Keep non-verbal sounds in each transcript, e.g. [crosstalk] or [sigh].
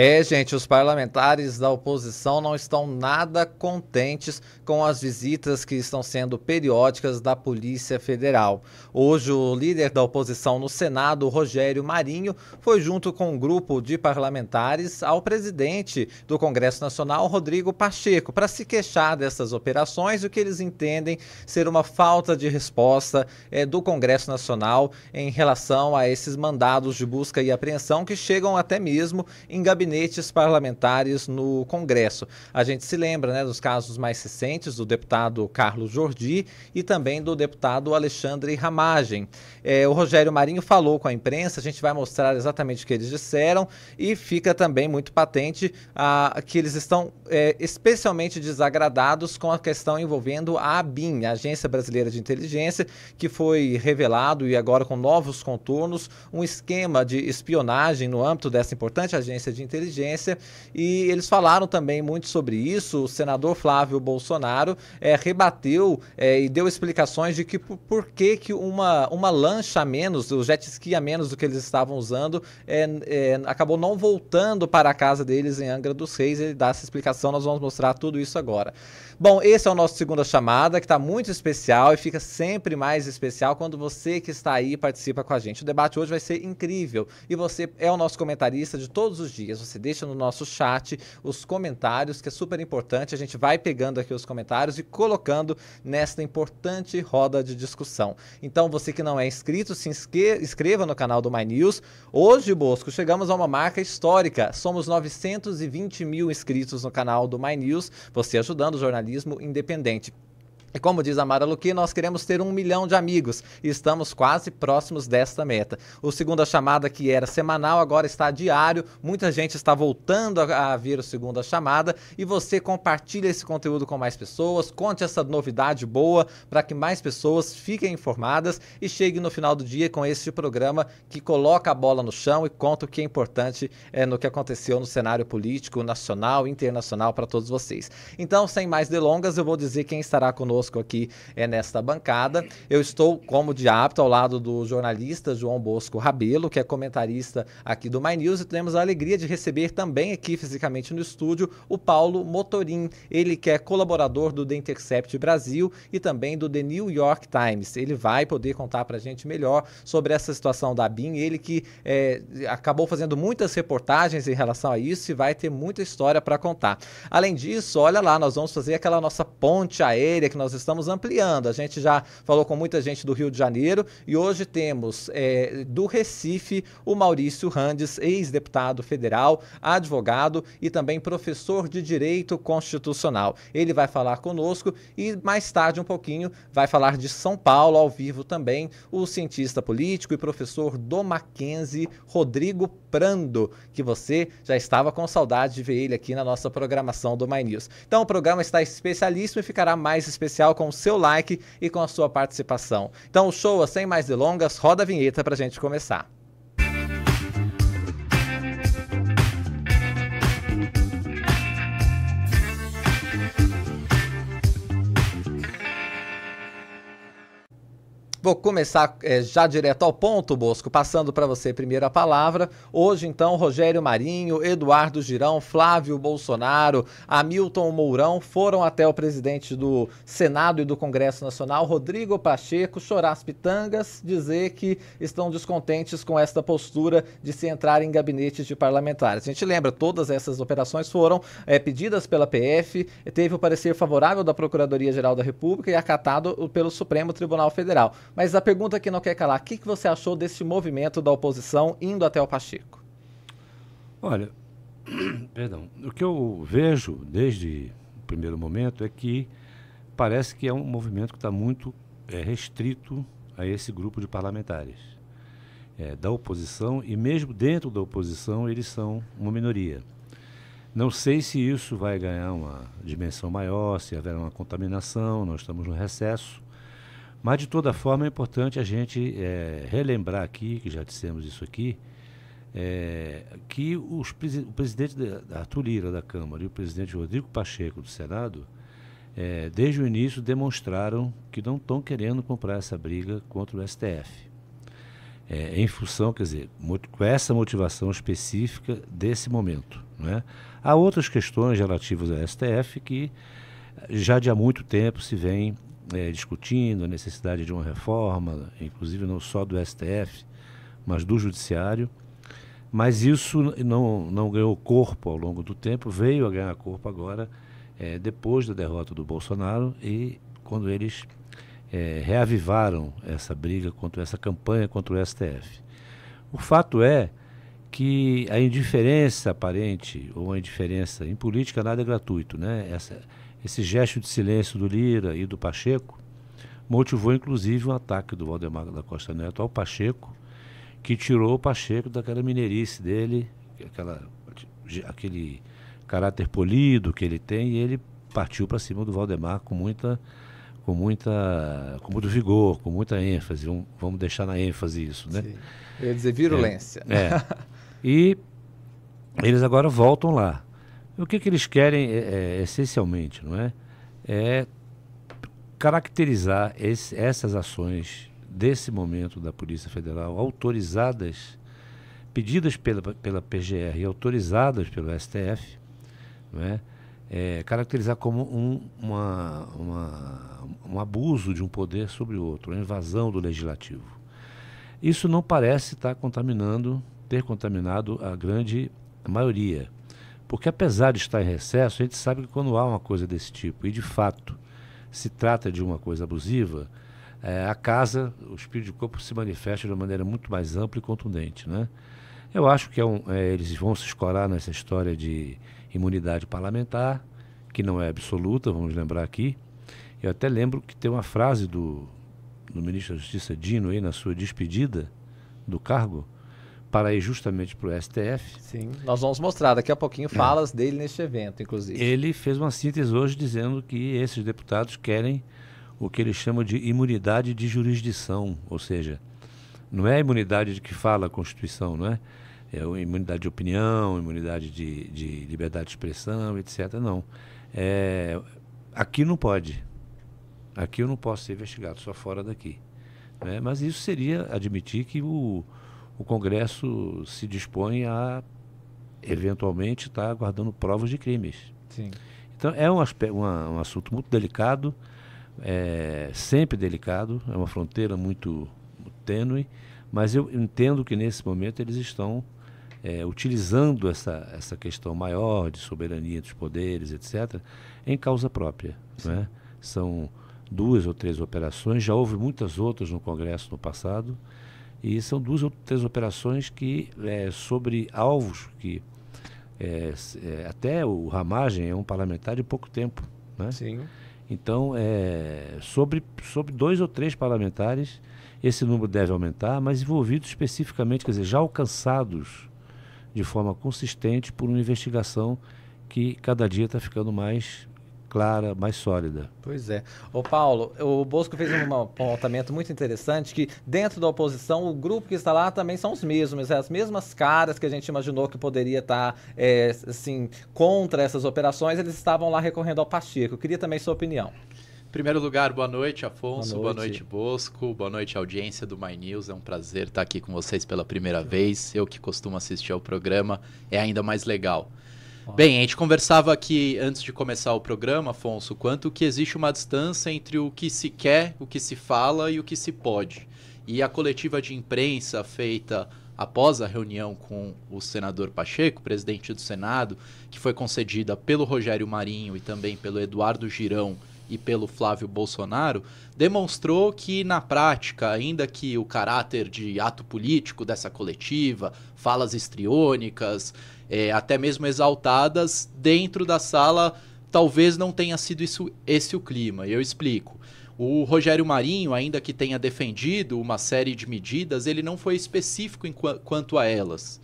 É, gente, os parlamentares da oposição não estão nada contentes com as visitas que estão sendo periódicas da Polícia Federal. Hoje, o líder da oposição no Senado, Rogério Marinho, foi junto com um grupo de parlamentares ao presidente do Congresso Nacional, Rodrigo Pacheco, para se queixar dessas operações e o que eles entendem ser uma falta de resposta é, do Congresso Nacional em relação a esses mandados de busca e apreensão que chegam até mesmo em gabinetes parlamentares no Congresso. A gente se lembra né, dos casos mais recentes do deputado Carlos Jordi e também do deputado Alexandre Ramagem. É, o Rogério Marinho falou com a imprensa, a gente vai mostrar exatamente o que eles disseram e fica também muito patente ah, que eles estão é, especialmente desagradados com a questão envolvendo a ABIN, a Agência Brasileira de Inteligência, que foi revelado e agora com novos contornos um esquema de espionagem no âmbito dessa importante agência de inteligência, e eles falaram também muito sobre isso. O senador Flávio Bolsonaro é, rebateu é, e deu explicações de que por, por, que, que uma, uma lancha a menos, o jet ski a menos do que eles estavam usando, é, acabou não voltando para a casa deles em Angra dos Reis. Ele dá essa explicação, nós vamos mostrar tudo isso agora. Bom, esse é o nosso segunda chamada, que está muito especial e fica sempre mais especial quando você que está aí participa com a gente. O debate hoje vai ser incrível e você é o nosso comentarista de todos os dias. Você deixa no nosso chat os comentários, que é super importante. A gente vai pegando aqui os comentários e colocando nesta importante roda de discussão. Então, você que não é inscrito, se inscreva no canal do My News. Hoje, Bosco, chegamos a uma marca histórica. Somos 920 mil inscritos no canal do My News. Você ajudando o jornalismo jornalismo independente. E como diz a Mara Luque, nós queremos ter um milhão de amigos e estamos quase próximos desta meta. O segunda chamada, que era semanal, agora está diário. Muita gente está voltando a, a ver o segunda chamada e você compartilha esse conteúdo com mais pessoas, conte essa novidade boa para que mais pessoas fiquem informadas e chegue no final do dia com este programa que coloca a bola no chão e conta o que é importante é, no que aconteceu no cenário político nacional e internacional para todos vocês. Então, sem mais delongas, eu vou dizer quem estará conosco conosco aqui é nesta bancada. Eu estou, como de hábito, ao lado do jornalista João Bosco Rabelo, que é comentarista aqui do My News, e temos a alegria de receber também aqui fisicamente no estúdio o Paulo Motorim, ele que é colaborador do The Intercept Brasil e também do The New York Times. Ele vai poder contar para a gente melhor sobre essa situação da BIM, ele que é, acabou fazendo muitas reportagens em relação a isso e vai ter muita história para contar. Além disso, olha lá, nós vamos fazer aquela nossa ponte aérea que nós nós estamos ampliando. A gente já falou com muita gente do Rio de Janeiro e hoje temos é, do Recife o Maurício Randes, ex-deputado federal, advogado e também professor de Direito Constitucional. Ele vai falar conosco e mais tarde um pouquinho vai falar de São Paulo ao vivo também o cientista político e professor do Mackenzie, Rodrigo Prando, que você já estava com saudade de ver ele aqui na nossa programação do My News. Então o programa está especialíssimo e ficará mais especial com o seu like e com a sua participação. Então, show, sem mais delongas, roda a vinheta para a gente começar. Vou começar é, já direto ao ponto, Bosco, passando para você primeiro a palavra. Hoje, então, Rogério Marinho, Eduardo Girão, Flávio Bolsonaro, Hamilton Mourão foram até o presidente do Senado e do Congresso Nacional, Rodrigo Pacheco, chorar as pitangas, dizer que estão descontentes com esta postura de se entrar em gabinetes de parlamentares. A gente lembra, todas essas operações foram é, pedidas pela PF, teve o parecer favorável da Procuradoria-Geral da República e acatado pelo Supremo Tribunal Federal. Mas a pergunta que não quer calar, o que, que você achou desse movimento da oposição indo até o Pacheco? Olha, [clears throat] perdão, o que eu vejo desde o primeiro momento é que parece que é um movimento que está muito é, restrito a esse grupo de parlamentares é, da oposição e mesmo dentro da oposição eles são uma minoria. Não sei se isso vai ganhar uma dimensão maior, se haverá uma contaminação, nós estamos no recesso. Mas, de toda forma, é importante a gente é, relembrar aqui, que já dissemos isso aqui, é, que os, o presidente da, Arthur Lira da Câmara e o presidente Rodrigo Pacheco do Senado, é, desde o início, demonstraram que não estão querendo comprar essa briga contra o STF. É, em função, quer dizer, com essa motivação específica desse momento. Né? Há outras questões relativas ao STF que já de há muito tempo se vem é, discutindo a necessidade de uma reforma, inclusive não só do STF, mas do Judiciário. Mas isso não, não ganhou corpo ao longo do tempo, veio a ganhar corpo agora, é, depois da derrota do Bolsonaro e quando eles é, reavivaram essa briga contra essa campanha contra o STF. O fato é que a indiferença aparente ou a indiferença em política nada é gratuito, né? Essa, esse gesto de silêncio do Lira e do Pacheco motivou inclusive um ataque do Valdemar da Costa Neto ao Pacheco, que tirou o Pacheco daquela mineirice dele, aquela, aquele caráter polido que ele tem, e ele partiu para cima do Valdemar com muita com muita com muito vigor, com muita ênfase. Vamos, vamos deixar na ênfase isso, né? Sim. Eu ia dizer virulência. É, é. E eles agora voltam lá. O que, que eles querem é, é, essencialmente, não é? É caracterizar esse, essas ações desse momento da Polícia Federal, autorizadas, pedidas pela, pela PGR e autorizadas pelo STF, não é? É, caracterizar como um, uma, uma, um abuso de um poder sobre o outro, uma invasão do legislativo. Isso não parece estar contaminando, ter contaminado a grande maioria porque apesar de estar em recesso, a gente sabe que quando há uma coisa desse tipo, e de fato se trata de uma coisa abusiva, é, a casa, o espírito de corpo se manifesta de uma maneira muito mais ampla e contundente. Né? Eu acho que é um, é, eles vão se escorar nessa história de imunidade parlamentar, que não é absoluta, vamos lembrar aqui. Eu até lembro que tem uma frase do, do ministro da Justiça Dino aí na sua despedida do cargo, para ir justamente para o STF. Sim, nós vamos mostrar daqui a pouquinho falas é. dele neste evento, inclusive. Ele fez uma síntese hoje dizendo que esses deputados querem o que ele chama de imunidade de jurisdição, ou seja, não é a imunidade de que fala a Constituição, não é? É a imunidade de opinião, imunidade de, de liberdade de expressão, etc. Não. É, aqui não pode. Aqui eu não posso ser investigado, só fora daqui. Né? Mas isso seria admitir que o, o Congresso se dispõe a eventualmente estar tá guardando provas de crimes. Sim. Então é um, aspecto, uma, um assunto muito delicado, é, sempre delicado, é uma fronteira muito, muito tênue, mas eu entendo que nesse momento eles estão é, utilizando essa, essa questão maior de soberania dos poderes, etc., em causa própria. Né? São duas ou três operações, já houve muitas outras no Congresso no passado, e são duas ou três operações que, é, sobre alvos que é, é, até o Ramagem é um parlamentar de pouco tempo. Né? Sim. Então, é, sobre, sobre dois ou três parlamentares, esse número deve aumentar, mas envolvidos especificamente, quer dizer, já alcançados de forma consistente por uma investigação que cada dia está ficando mais clara, mais sólida. Pois é. Ô Paulo, o Bosco fez um apontamento muito interessante que dentro da oposição o grupo que está lá também são os mesmos, é as mesmas caras que a gente imaginou que poderia estar é, assim contra essas operações, eles estavam lá recorrendo ao Pacheco. Eu queria também sua opinião. Em primeiro lugar, boa noite, Afonso. Boa noite. boa noite, Bosco. Boa noite, audiência do My News. É um prazer estar aqui com vocês pela primeira vez. Eu que costumo assistir ao programa, é ainda mais legal. Bem, a gente conversava aqui antes de começar o programa, Afonso, quanto que existe uma distância entre o que se quer, o que se fala e o que se pode. E a coletiva de imprensa feita após a reunião com o senador Pacheco, presidente do Senado, que foi concedida pelo Rogério Marinho e também pelo Eduardo Girão e pelo Flávio Bolsonaro, demonstrou que, na prática, ainda que o caráter de ato político dessa coletiva, falas estriônicas, é, até mesmo exaltadas, dentro da sala talvez não tenha sido isso, esse o clima. Eu explico. O Rogério Marinho, ainda que tenha defendido uma série de medidas, ele não foi específico em qu quanto a elas.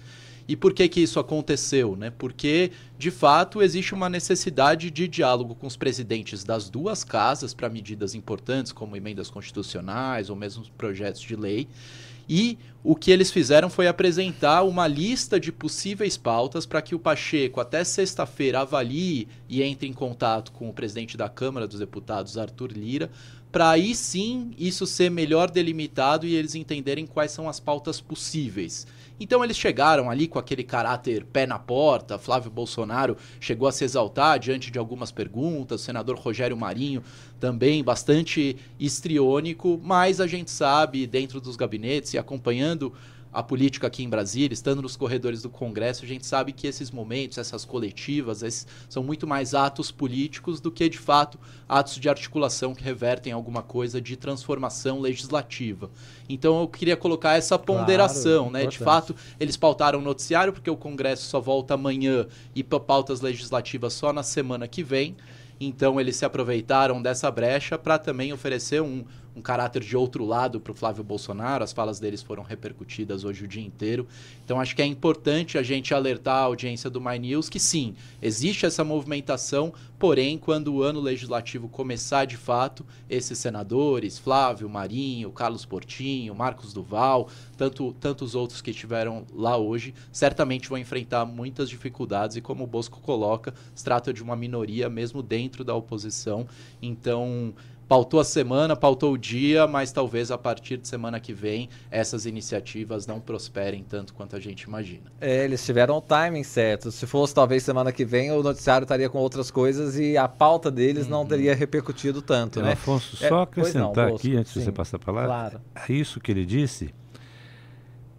E por que que isso aconteceu? Né? Porque, de fato, existe uma necessidade de diálogo com os presidentes das duas casas para medidas importantes, como emendas constitucionais ou mesmo projetos de lei. E o que eles fizeram foi apresentar uma lista de possíveis pautas para que o Pacheco, até sexta-feira, avalie e entre em contato com o presidente da Câmara dos Deputados, Arthur Lira, para aí sim isso ser melhor delimitado e eles entenderem quais são as pautas possíveis. Então eles chegaram ali com aquele caráter pé na porta. Flávio Bolsonaro chegou a se exaltar diante de algumas perguntas. O senador Rogério Marinho também bastante histriônico, mas a gente sabe, dentro dos gabinetes e acompanhando a política aqui em Brasília, estando nos corredores do Congresso, a gente sabe que esses momentos, essas coletivas, esses são muito mais atos políticos do que, de fato, atos de articulação que revertem alguma coisa de transformação legislativa. Então eu queria colocar essa ponderação, claro, né? Importante. De fato, eles pautaram o noticiário porque o Congresso só volta amanhã e pautas legislativas só na semana que vem. Então eles se aproveitaram dessa brecha para também oferecer um, um caráter de outro lado para o Flávio Bolsonaro. As falas deles foram repercutidas hoje o dia inteiro. Então, acho que é importante a gente alertar a audiência do My News que sim, existe essa movimentação, porém, quando o ano legislativo começar de fato, esses senadores, Flávio, Marinho, Carlos Portinho, Marcos Duval, tanto, tantos outros que estiveram lá hoje, certamente vão enfrentar muitas dificuldades e, como o Bosco coloca, se trata de uma minoria mesmo dentro da oposição. Então, pautou a semana, pautou o dia, mas talvez a partir de semana que vem essas iniciativas não prosperem tanto quanto a gente imagina. É, eles tiveram o timing certo. Se fosse talvez semana que vem, o noticiário estaria com outras coisas e a pauta deles uhum. não teria repercutido tanto, é, né? Afonso, só é, acrescentar não, aqui, antes sim, de você passar para lá, claro. é isso que ele disse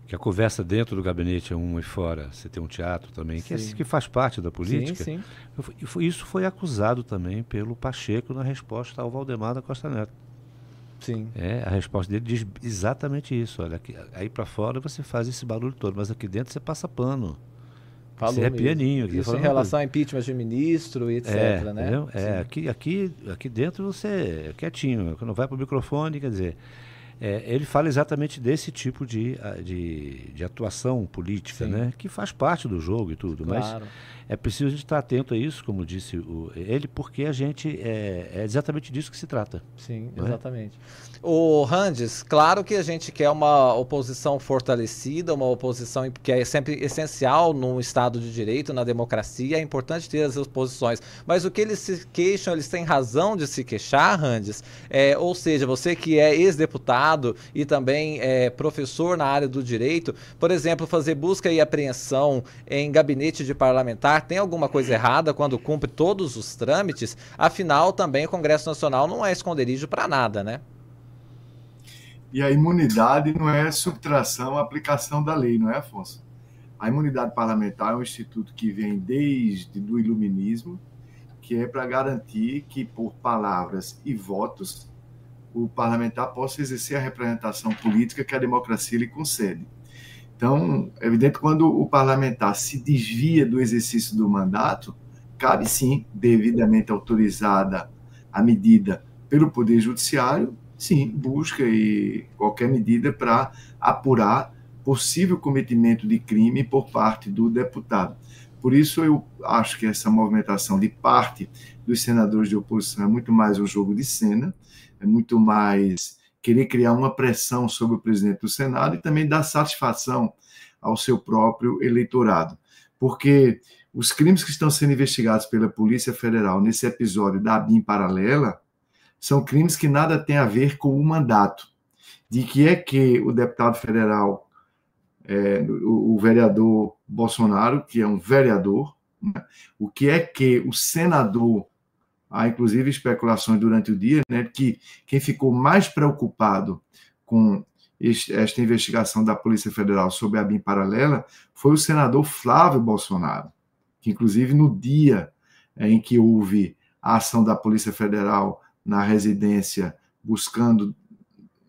que a conversa dentro do gabinete é uma e fora, você tem um teatro também, que, é, que faz parte da política. Sim, sim. Isso foi acusado também pelo Pacheco na resposta ao Valdemar da Costa Neto. Sim. É, a resposta dele diz exatamente isso. Olha, aqui, aí para fora você faz esse barulho todo, mas aqui dentro você passa pano. Falou você é pianinho. Aqui, isso em relação ao impeachment de ministro e etc, é, né? É, aqui, aqui, aqui dentro você é quietinho. Quando vai para o microfone, quer dizer, é, ele fala exatamente desse tipo de, de, de atuação política, né? que faz parte do jogo e tudo. Claro. Mas é preciso a gente estar atento a isso, como disse o, ele, porque a gente é, é exatamente disso que se trata. Sim, é? O Randes, claro que a gente quer uma oposição fortalecida, uma oposição que é sempre essencial no Estado de Direito, na democracia, é importante ter as oposições. Mas o que eles se queixam, eles têm razão de se queixar, Randes, é, ou seja, você que é ex-deputado e também é professor na área do direito, por exemplo, fazer busca e apreensão em gabinete de parlamentar tem alguma coisa errada quando cumpre todos os trâmites, afinal também o Congresso Nacional não é esconderijo para nada, né? E a imunidade não é subtração, aplicação da lei, não é, Afonso? A imunidade parlamentar é um instituto que vem desde do iluminismo, que é para garantir que por palavras e votos o parlamentar possa exercer a representação política que a democracia lhe concede. Então, é evidente quando o parlamentar se desvia do exercício do mandato, cabe sim, devidamente autorizada a medida pelo Poder Judiciário, sim, busca e qualquer medida para apurar possível cometimento de crime por parte do deputado. Por isso, eu acho que essa movimentação de parte dos senadores de oposição é muito mais um jogo de cena, é muito mais querer criar uma pressão sobre o presidente do Senado e também dar satisfação ao seu próprio eleitorado. Porque os crimes que estão sendo investigados pela Polícia Federal nesse episódio da BIM paralela são crimes que nada têm a ver com o mandato. De que é que o deputado federal, é, o, o, vereador Bolsonaro, que é um vereador, né? o que é que o senador há inclusive especulações durante o dia, né, que quem ficou mais preocupado com esta investigação da Polícia Federal sobre a BIM paralela foi o senador Flávio Bolsonaro, que inclusive no dia é, em que houve a ação da Polícia Federal na residência buscando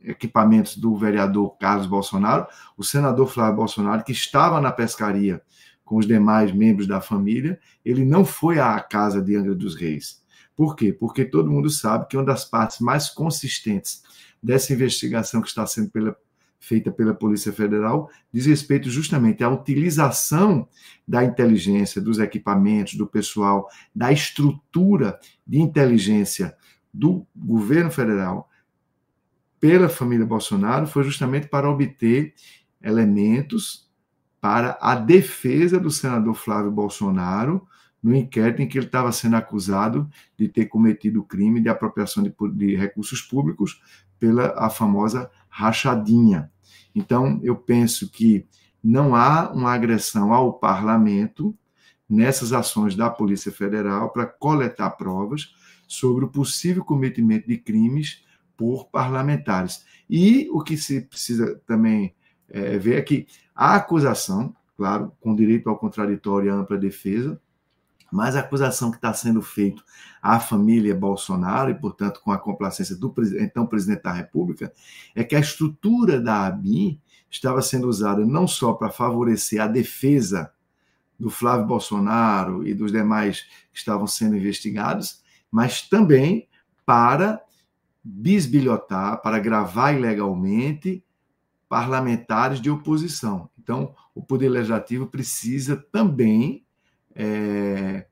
equipamentos do vereador Carlos Bolsonaro, o senador Flávio Bolsonaro, que estava na pescaria com os demais membros da família, ele não foi à casa de Angra dos Reis. Por quê? Porque todo mundo sabe que uma das partes mais consistentes dessa investigação que está sendo pela, feita pela Polícia Federal diz respeito justamente à utilização da inteligência, dos equipamentos, do pessoal, da estrutura de inteligência do governo federal pela família Bolsonaro, foi justamente para obter elementos para a defesa do senador Flávio Bolsonaro no inquérito em que ele estava sendo acusado de ter cometido o crime de apropriação de, de recursos públicos pela a famosa rachadinha. Então, eu penso que não há uma agressão ao parlamento nessas ações da Polícia Federal para coletar provas sobre o possível cometimento de crimes por parlamentares. E o que se precisa também é, ver é que a acusação, claro, com direito ao contraditório e à ampla defesa, mas a acusação que está sendo feita à família Bolsonaro, e, portanto, com a complacência do então presidente da República, é que a estrutura da ABIN estava sendo usada não só para favorecer a defesa do Flávio Bolsonaro e dos demais que estavam sendo investigados, mas também para bisbilhotar, para gravar ilegalmente parlamentares de oposição. Então, o Poder Legislativo precisa também é,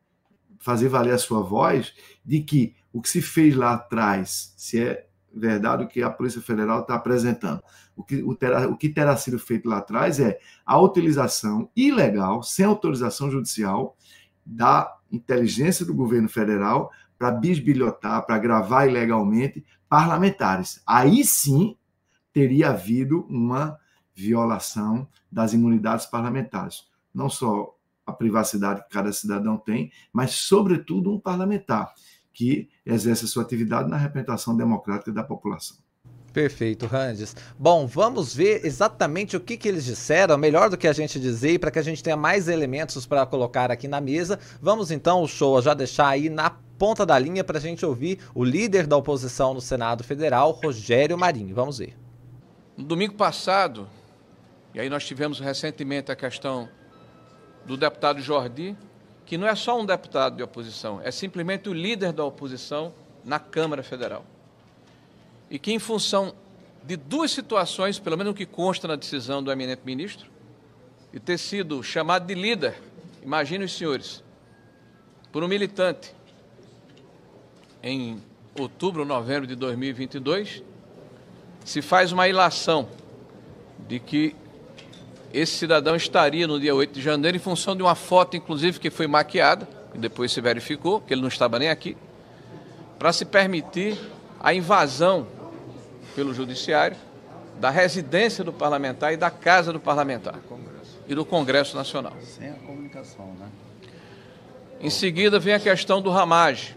fazer valer a sua voz de que o que se fez lá atrás, se é verdade o que a Polícia Federal está apresentando, o que, o, terá, o que terá sido feito lá atrás é a utilização ilegal, sem autorização judicial, da inteligência do governo federal para bisbilhotar, para gravar ilegalmente parlamentares. Aí sim teria havido uma violação das imunidades parlamentares. Não só a privacidade que cada cidadão tem, mas, sobretudo, um parlamentar que exerce a sua atividade na representação democrática da população. Perfeito, Randes. Bom, vamos ver exatamente o que, que eles disseram, melhor do que a gente dizer, para que a gente tenha mais elementos para colocar aqui na mesa. Vamos então, o show, já deixar aí na ponta da linha para a gente ouvir o líder da oposição no Senado Federal, Rogério Marinho. Vamos ver. No domingo passado, e aí nós tivemos recentemente a questão do deputado Jordi, que não é só um deputado de oposição, é simplesmente o líder da oposição na Câmara Federal. E que, em função de duas situações, pelo menos o que consta na decisão do eminente ministro, e ter sido chamado de líder, imaginem os senhores, por um militante em outubro, novembro de 2022, se faz uma ilação de que esse cidadão estaria no dia 8 de janeiro em função de uma foto, inclusive, que foi maquiada, e depois se verificou que ele não estava nem aqui, para se permitir a invasão pelo judiciário da residência do parlamentar e da casa do parlamentar e do Congresso Nacional. Sem a comunicação, né? Em seguida vem a questão do ramage.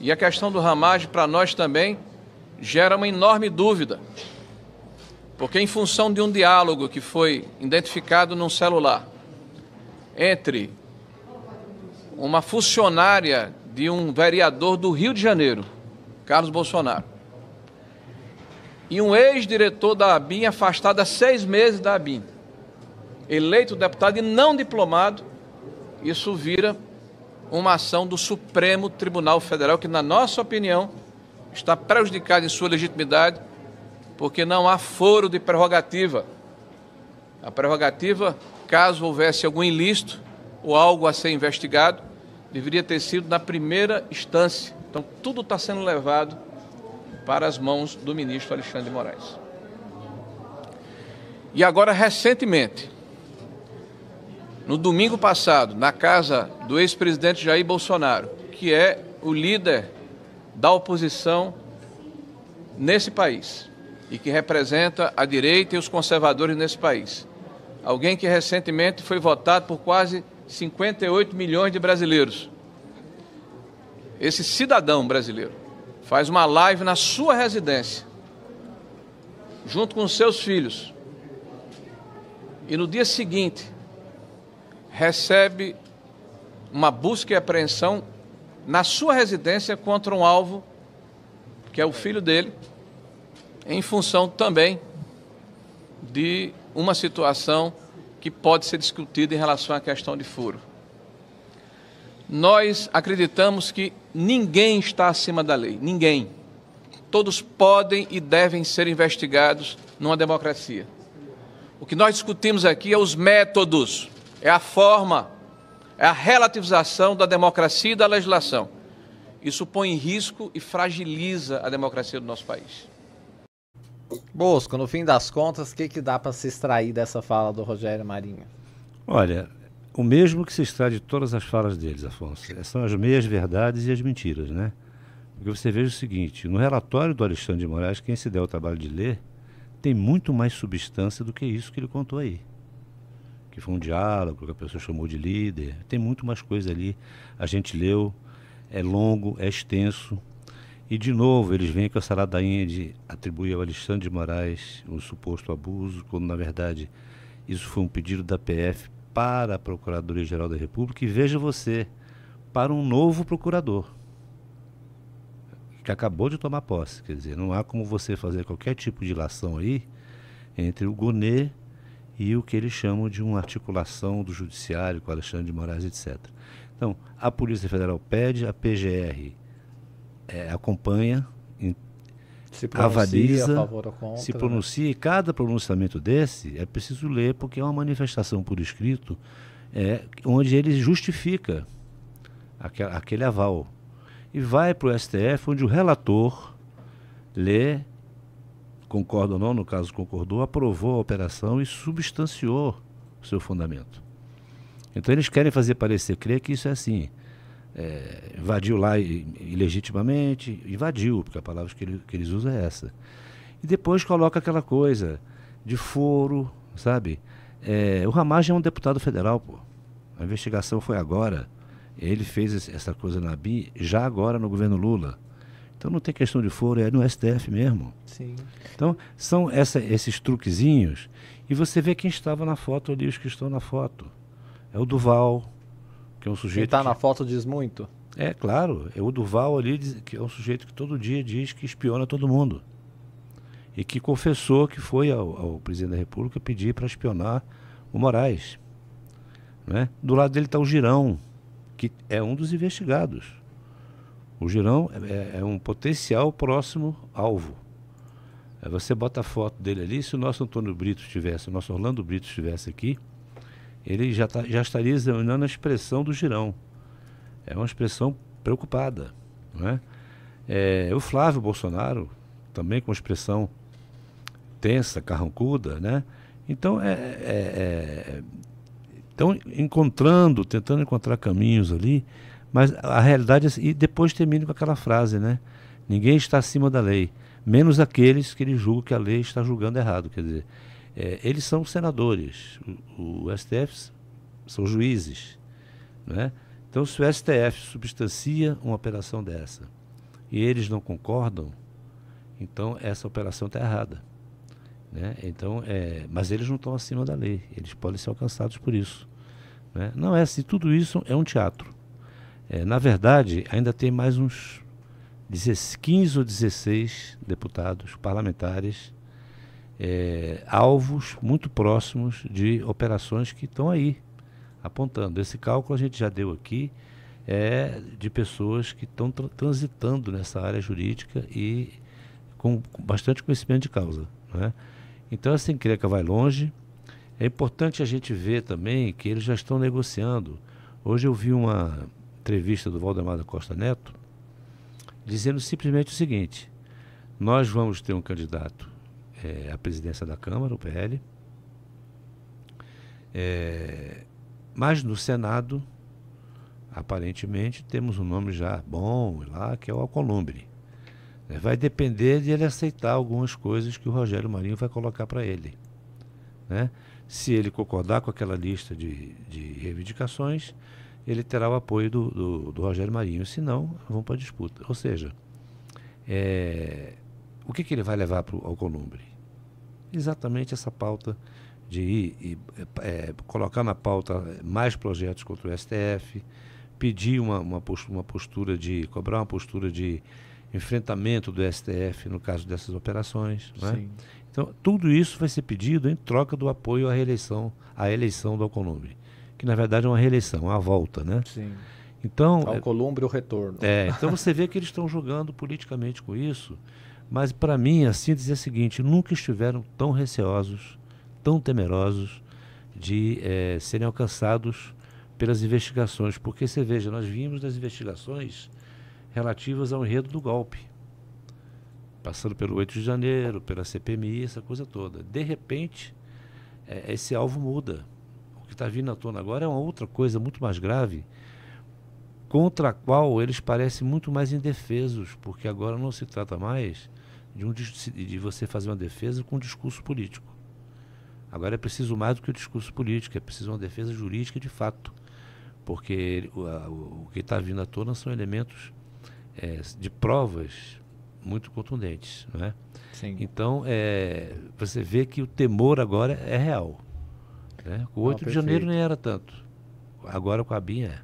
E a questão do ramage para nós também gera uma enorme dúvida. Porque, em função de um diálogo que foi identificado num celular entre uma funcionária de um vereador do Rio de Janeiro, Carlos Bolsonaro, e um ex-diretor da ABIN afastado há seis meses da ABIN, eleito deputado e não diplomado, isso vira uma ação do Supremo Tribunal Federal que, na nossa opinião, está prejudicada em sua legitimidade porque não há foro de prerrogativa. A prerrogativa, caso houvesse algum ilícito ou algo a ser investigado, deveria ter sido na primeira instância. Então, tudo está sendo levado para as mãos do ministro Alexandre de Moraes. E agora, recentemente, no domingo passado, na casa do ex-presidente Jair Bolsonaro, que é o líder da oposição nesse país, e que representa a direita e os conservadores nesse país. Alguém que recentemente foi votado por quase 58 milhões de brasileiros. Esse cidadão brasileiro faz uma live na sua residência, junto com seus filhos, e no dia seguinte recebe uma busca e apreensão na sua residência contra um alvo que é o filho dele, em função também de uma situação que pode ser discutida em relação à questão de furo. Nós acreditamos que ninguém está acima da lei, ninguém. Todos podem e devem ser investigados numa democracia. O que nós discutimos aqui é os métodos, é a forma, é a relativização da democracia e da legislação. Isso põe em risco e fragiliza a democracia do nosso país. Bosco, no fim das contas, o que, que dá para se extrair dessa fala do Rogério Marinho? Olha, o mesmo que se extrai de todas as falas deles, Afonso. São as meias verdades e as mentiras, né? Porque você veja o seguinte, no relatório do Alexandre de Moraes, quem se der o trabalho de ler, tem muito mais substância do que isso que ele contou aí. Que foi um diálogo, que a pessoa chamou de líder. Tem muito mais coisa ali. A gente leu, é longo, é extenso. E, de novo, eles vêm com essa ladainha de atribuir ao Alexandre de Moraes o suposto abuso, quando, na verdade, isso foi um pedido da PF para a Procuradoria-Geral da República. E veja você, para um novo procurador, que acabou de tomar posse. Quer dizer, não há como você fazer qualquer tipo de lação aí entre o Gonet e o que eles chamam de uma articulação do Judiciário com Alexandre de Moraes, etc. Então, a Polícia Federal pede, a PGR é, acompanha, se avaliza, se né? pronuncia, e cada pronunciamento desse é preciso ler, porque é uma manifestação por escrito é, onde ele justifica aquele, aquele aval. E vai para o STF, onde o relator lê, concorda ou não, no caso concordou, aprovou a operação e substanciou o seu fundamento. Então eles querem fazer parecer crer que isso é assim é, invadiu lá ilegitimamente, invadiu, porque a palavra que, ele, que eles usam é essa. E depois coloca aquela coisa de foro, sabe? É, o Ramagem é um deputado federal, pô. A investigação foi agora. Ele fez essa coisa na BI já agora no governo Lula. Então não tem questão de foro, é no STF mesmo. Sim. Então são essa, esses truquezinhos. E você vê quem estava na foto ali, os que estão na foto. É o Duval, que é um sujeito. Quem está na foto diz muito. É, claro. É o Duval ali, que é um sujeito que todo dia diz que espiona todo mundo. E que confessou que foi ao, ao presidente da República pedir para espionar o Moraes. Né? Do lado dele está o Girão, que é um dos investigados. O Girão é, é um potencial próximo alvo. Aí você bota a foto dele ali, se o nosso Antônio Brito estivesse, o nosso Orlando Brito estivesse aqui, ele já, tá, já estaria examinando a expressão do girão. É uma expressão preocupada. Não é? É, o Flávio Bolsonaro, também com expressão tensa, carrancuda, né? Então, é, é, é, encontrando, tentando encontrar caminhos ali, mas a realidade é, e depois termina com aquela frase, né? Ninguém está acima da lei, menos aqueles que ele julga que a lei está julgando errado, quer dizer, é, eles são senadores, o, o, STF são juízes. Né? Então, se o STF substancia uma operação dessa e eles não concordam, então essa operação está errada. Né? Então, é, mas eles não estão acima da lei, eles podem ser alcançados por isso. Né? Não é assim, tudo isso é um teatro. É, na verdade, ainda tem mais uns 15 ou 16 deputados parlamentares é, alvos muito próximos de operações que estão aí apontando. Esse cálculo a gente já deu aqui, é de pessoas que estão tra transitando nessa área jurídica e com, bastante conhecimento de causa. Né? Então essa encrenca vai longe. É importante a gente ver também que eles já estão negociando. Hoje eu vi uma entrevista do Valdemar da Costa Neto dizendo simplesmente o seguinte: nós vamos ter um candidato é, a presidência da Câmara, o PL. É, mas no Senado, aparentemente, temos um nome já bom lá, que é o Alcolumbre. É, vai depender de ele aceitar algumas coisas que o Rogério Marinho vai colocar para ele. Né? Se ele concordar com aquela lista de, de reivindicações, ele terá o apoio do, do, do Rogério Marinho. Se não, vamos para a disputa. Ou seja, é, o que, que ele vai levar para o Alcolumbre? exatamente essa pauta de ir, é, colocar na pauta mais projetos contra o STF, pedir uma, uma, postura, uma postura de. cobrar uma postura de enfrentamento do STF no caso dessas operações. Né? Então, tudo isso vai ser pedido em troca do apoio à reeleição, à eleição do Alcolumbre, que na verdade é uma reeleição, uma volta, né? Sim. Então, Alcolumbre o retorno. É, então você vê que eles estão jogando politicamente com isso mas para mim a síntese é a seguinte: nunca estiveram tão receosos, tão temerosos de é, serem alcançados pelas investigações. Porque você veja, nós vimos das investigações relativas ao enredo do golpe. passando pelo 8 de janeiro, pela CPMI, essa coisa toda. De repente, é, esse alvo muda. Está vindo à tona agora é uma outra coisa muito mais grave, contra a qual eles parecem muito mais indefesos, porque agora não se trata mais de, um, de você fazer uma defesa com um discurso político. Agora é preciso mais do que o discurso político, é preciso uma defesa jurídica de fato, porque o, o que está vindo à tona são elementos é, de provas muito contundentes, não é? Sim. Então, é, você vê que o temor agora é real. Né? O 8 de janeiro nem era tanto. Agora com a BIM é.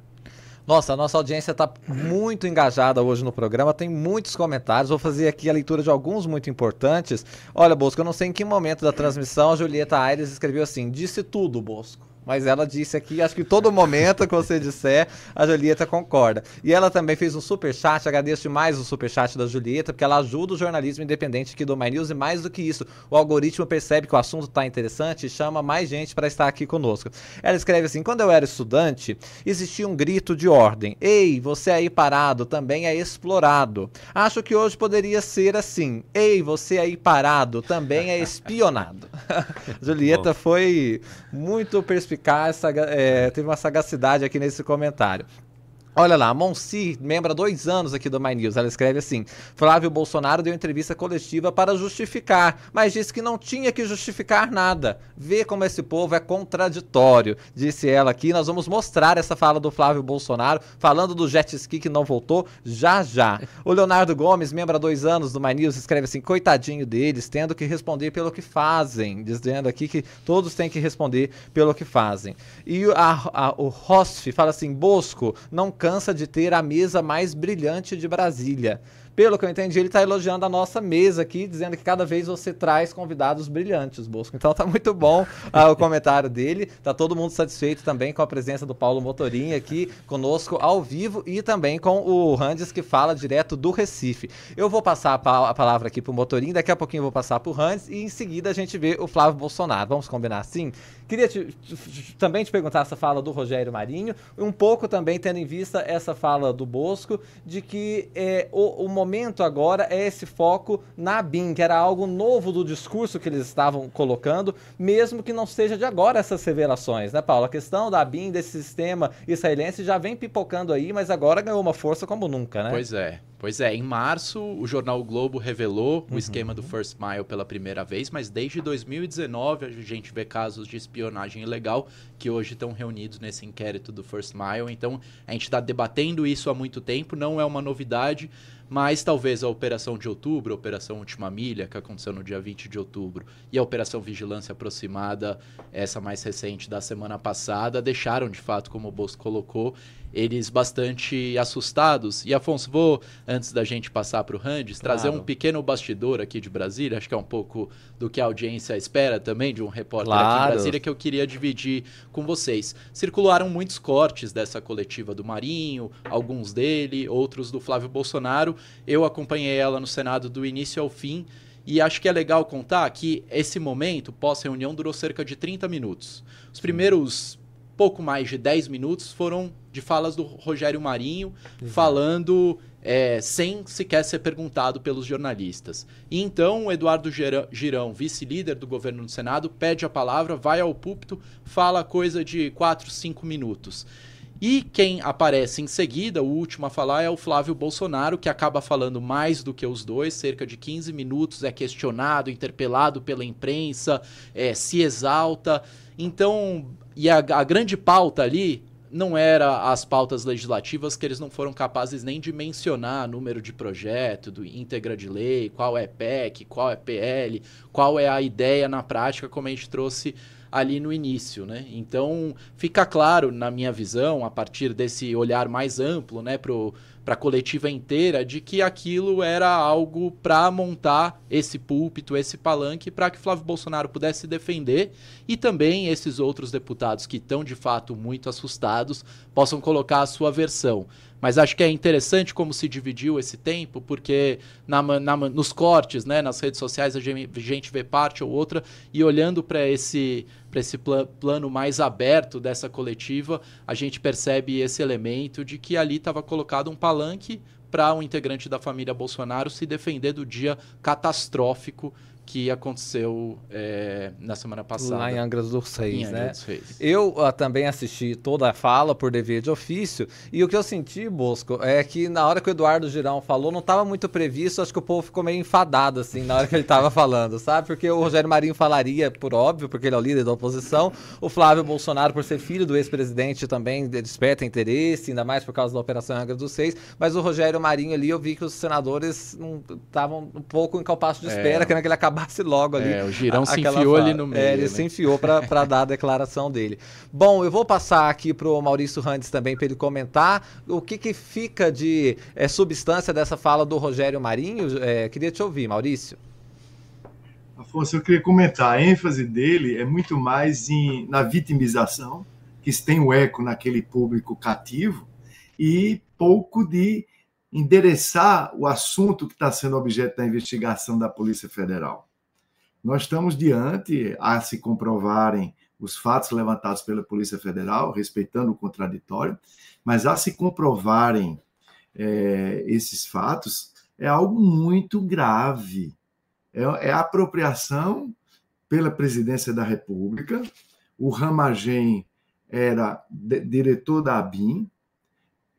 Nossa, a nossa audiência está muito engajada hoje no programa, tem muitos comentários. Vou fazer aqui a leitura de alguns muito importantes. Olha, Bosco, eu não sei em que momento da transmissão a Julieta Aires escreveu assim: disse tudo, Bosco. Mas ela disse aqui, acho que todo momento que você disser, a Julieta concorda. E ela também fez um super chat, agradeço demais o super chat da Julieta, porque ela ajuda o jornalismo independente aqui do My News e mais do que isso, o algoritmo percebe que o assunto está interessante e chama mais gente para estar aqui conosco. Ela escreve assim: "Quando eu era estudante, existia um grito de ordem: "Ei, você aí parado também é explorado". Acho que hoje poderia ser assim: "Ei, você aí parado também é espionado". [laughs] Julieta foi muito perspicaz perspicaz, é, teve uma sagacidade aqui nesse comentário. Olha lá, a Monsi, membro há dois anos aqui do My News, ela escreve assim: Flávio Bolsonaro deu entrevista coletiva para justificar, mas disse que não tinha que justificar nada. Vê como esse povo é contraditório, disse ela aqui. Nós vamos mostrar essa fala do Flávio Bolsonaro, falando do jet ski que não voltou, já já. [laughs] O Leonardo Gomes, membro há dois anos do My News, escreve assim: coitadinho deles, tendo que responder pelo que fazem, dizendo aqui que todos têm que responder pelo que fazem. E a, a, o Rosf fala assim: Bosco, não cansa de ter a mesa mais brilhante de Brasília. Pelo que eu entendi, ele está elogiando a nossa mesa aqui, dizendo que cada vez você traz convidados brilhantes, Bosco. Então tá muito bom ah, o comentário dele. Tá todo mundo satisfeito também com a presença do Paulo Motorim aqui conosco ao vivo e também com o Randes que fala direto do Recife. Eu vou passar a, a palavra aqui pro Motorim, daqui a pouquinho eu vou passar pro Randes e em seguida a gente vê o Flávio Bolsonaro. Vamos combinar assim? Queria te, também te perguntar essa fala do Rogério Marinho, um pouco também tendo em vista essa fala do Bosco, de que é, o, o momento agora é esse foco na BIM, que era algo novo do discurso que eles estavam colocando, mesmo que não seja de agora essas revelações, né, Paulo? A questão da BIM, desse sistema israelense, já vem pipocando aí, mas agora ganhou uma força como nunca, né? Pois é. Pois é, em março o jornal o Globo revelou uhum. o esquema do First Mile pela primeira vez, mas desde 2019 a gente vê casos de espionagem ilegal que hoje estão reunidos nesse inquérito do First Mile. Então a gente está debatendo isso há muito tempo, não é uma novidade, mas talvez a operação de outubro, a operação Última Milha, que aconteceu no dia 20 de outubro, e a operação Vigilância Aproximada, essa mais recente da semana passada, deixaram de fato, como o Bosco colocou, eles bastante assustados. E Afonso, vou, antes da gente passar para o Randes, claro. trazer um pequeno bastidor aqui de Brasília, acho que é um pouco do que a audiência espera também de um repórter claro. aqui em Brasília, que eu queria dividir com vocês. Circularam muitos cortes dessa coletiva do Marinho, alguns dele, outros do Flávio Bolsonaro. Eu acompanhei ela no Senado do início ao fim. E acho que é legal contar que esse momento, pós-reunião, durou cerca de 30 minutos. Os primeiros pouco mais de 10 minutos foram de falas do Rogério Marinho, Exato. falando é, sem sequer ser perguntado pelos jornalistas. E então o Eduardo Girão, vice-líder do governo no Senado, pede a palavra, vai ao púlpito, fala coisa de 4, 5 minutos. E quem aparece em seguida, o último a falar, é o Flávio Bolsonaro, que acaba falando mais do que os dois, cerca de 15 minutos, é questionado, interpelado pela imprensa, é, se exalta. Então, e a, a grande pauta ali não era as pautas legislativas que eles não foram capazes nem de mencionar número de projeto, do íntegra de lei, qual é PEC, qual é PL, qual é a ideia na prática, como a gente trouxe ali no início, né? Então fica claro na minha visão, a partir desse olhar mais amplo, né, pro para a coletiva inteira de que aquilo era algo para montar esse púlpito, esse palanque, para que Flávio Bolsonaro pudesse se defender e também esses outros deputados que estão de fato muito assustados possam colocar a sua versão. Mas acho que é interessante como se dividiu esse tempo, porque na, na, nos cortes, né, nas redes sociais, a gente vê parte ou outra, e olhando para esse, esse pl plano mais aberto dessa coletiva, a gente percebe esse elemento de que ali estava colocado um palanque para um integrante da família Bolsonaro se defender do dia catastrófico que aconteceu é, na semana passada. Lá em Angra dos Reis, né? Dos Reis. Eu uh, também assisti toda a fala por dever de ofício e o que eu senti, Bosco, é que na hora que o Eduardo Girão falou, não estava muito previsto, acho que o povo ficou meio enfadado, assim, na hora que ele estava [laughs] falando, sabe? Porque o Rogério Marinho falaria, por óbvio, porque ele é o líder da oposição, o Flávio Bolsonaro, por ser filho do ex-presidente, também desperta interesse, ainda mais por causa da Operação Angra dos Reis, mas o Rogério Marinho ali, eu vi que os senadores estavam um pouco em compasso de é. espera, é. querendo que ele acabasse acabasse logo ali. É, o Girão se enfiou fala. ali no meio. É, ele né? se enfiou para [laughs] dar a declaração dele. Bom, eu vou passar aqui para o Maurício Randes também para ele comentar o que, que fica de é, substância dessa fala do Rogério Marinho. É, queria te ouvir, Maurício. Afonso, eu queria comentar, a ênfase dele é muito mais em, na vitimização, que tem o eco naquele público cativo, e pouco de endereçar o assunto que está sendo objeto da investigação da Polícia Federal. Nós estamos diante, a se comprovarem os fatos levantados pela Polícia Federal, respeitando o contraditório, mas a se comprovarem é, esses fatos, é algo muito grave. É, é apropriação pela presidência da República. O Ramagem era diretor da ABIN,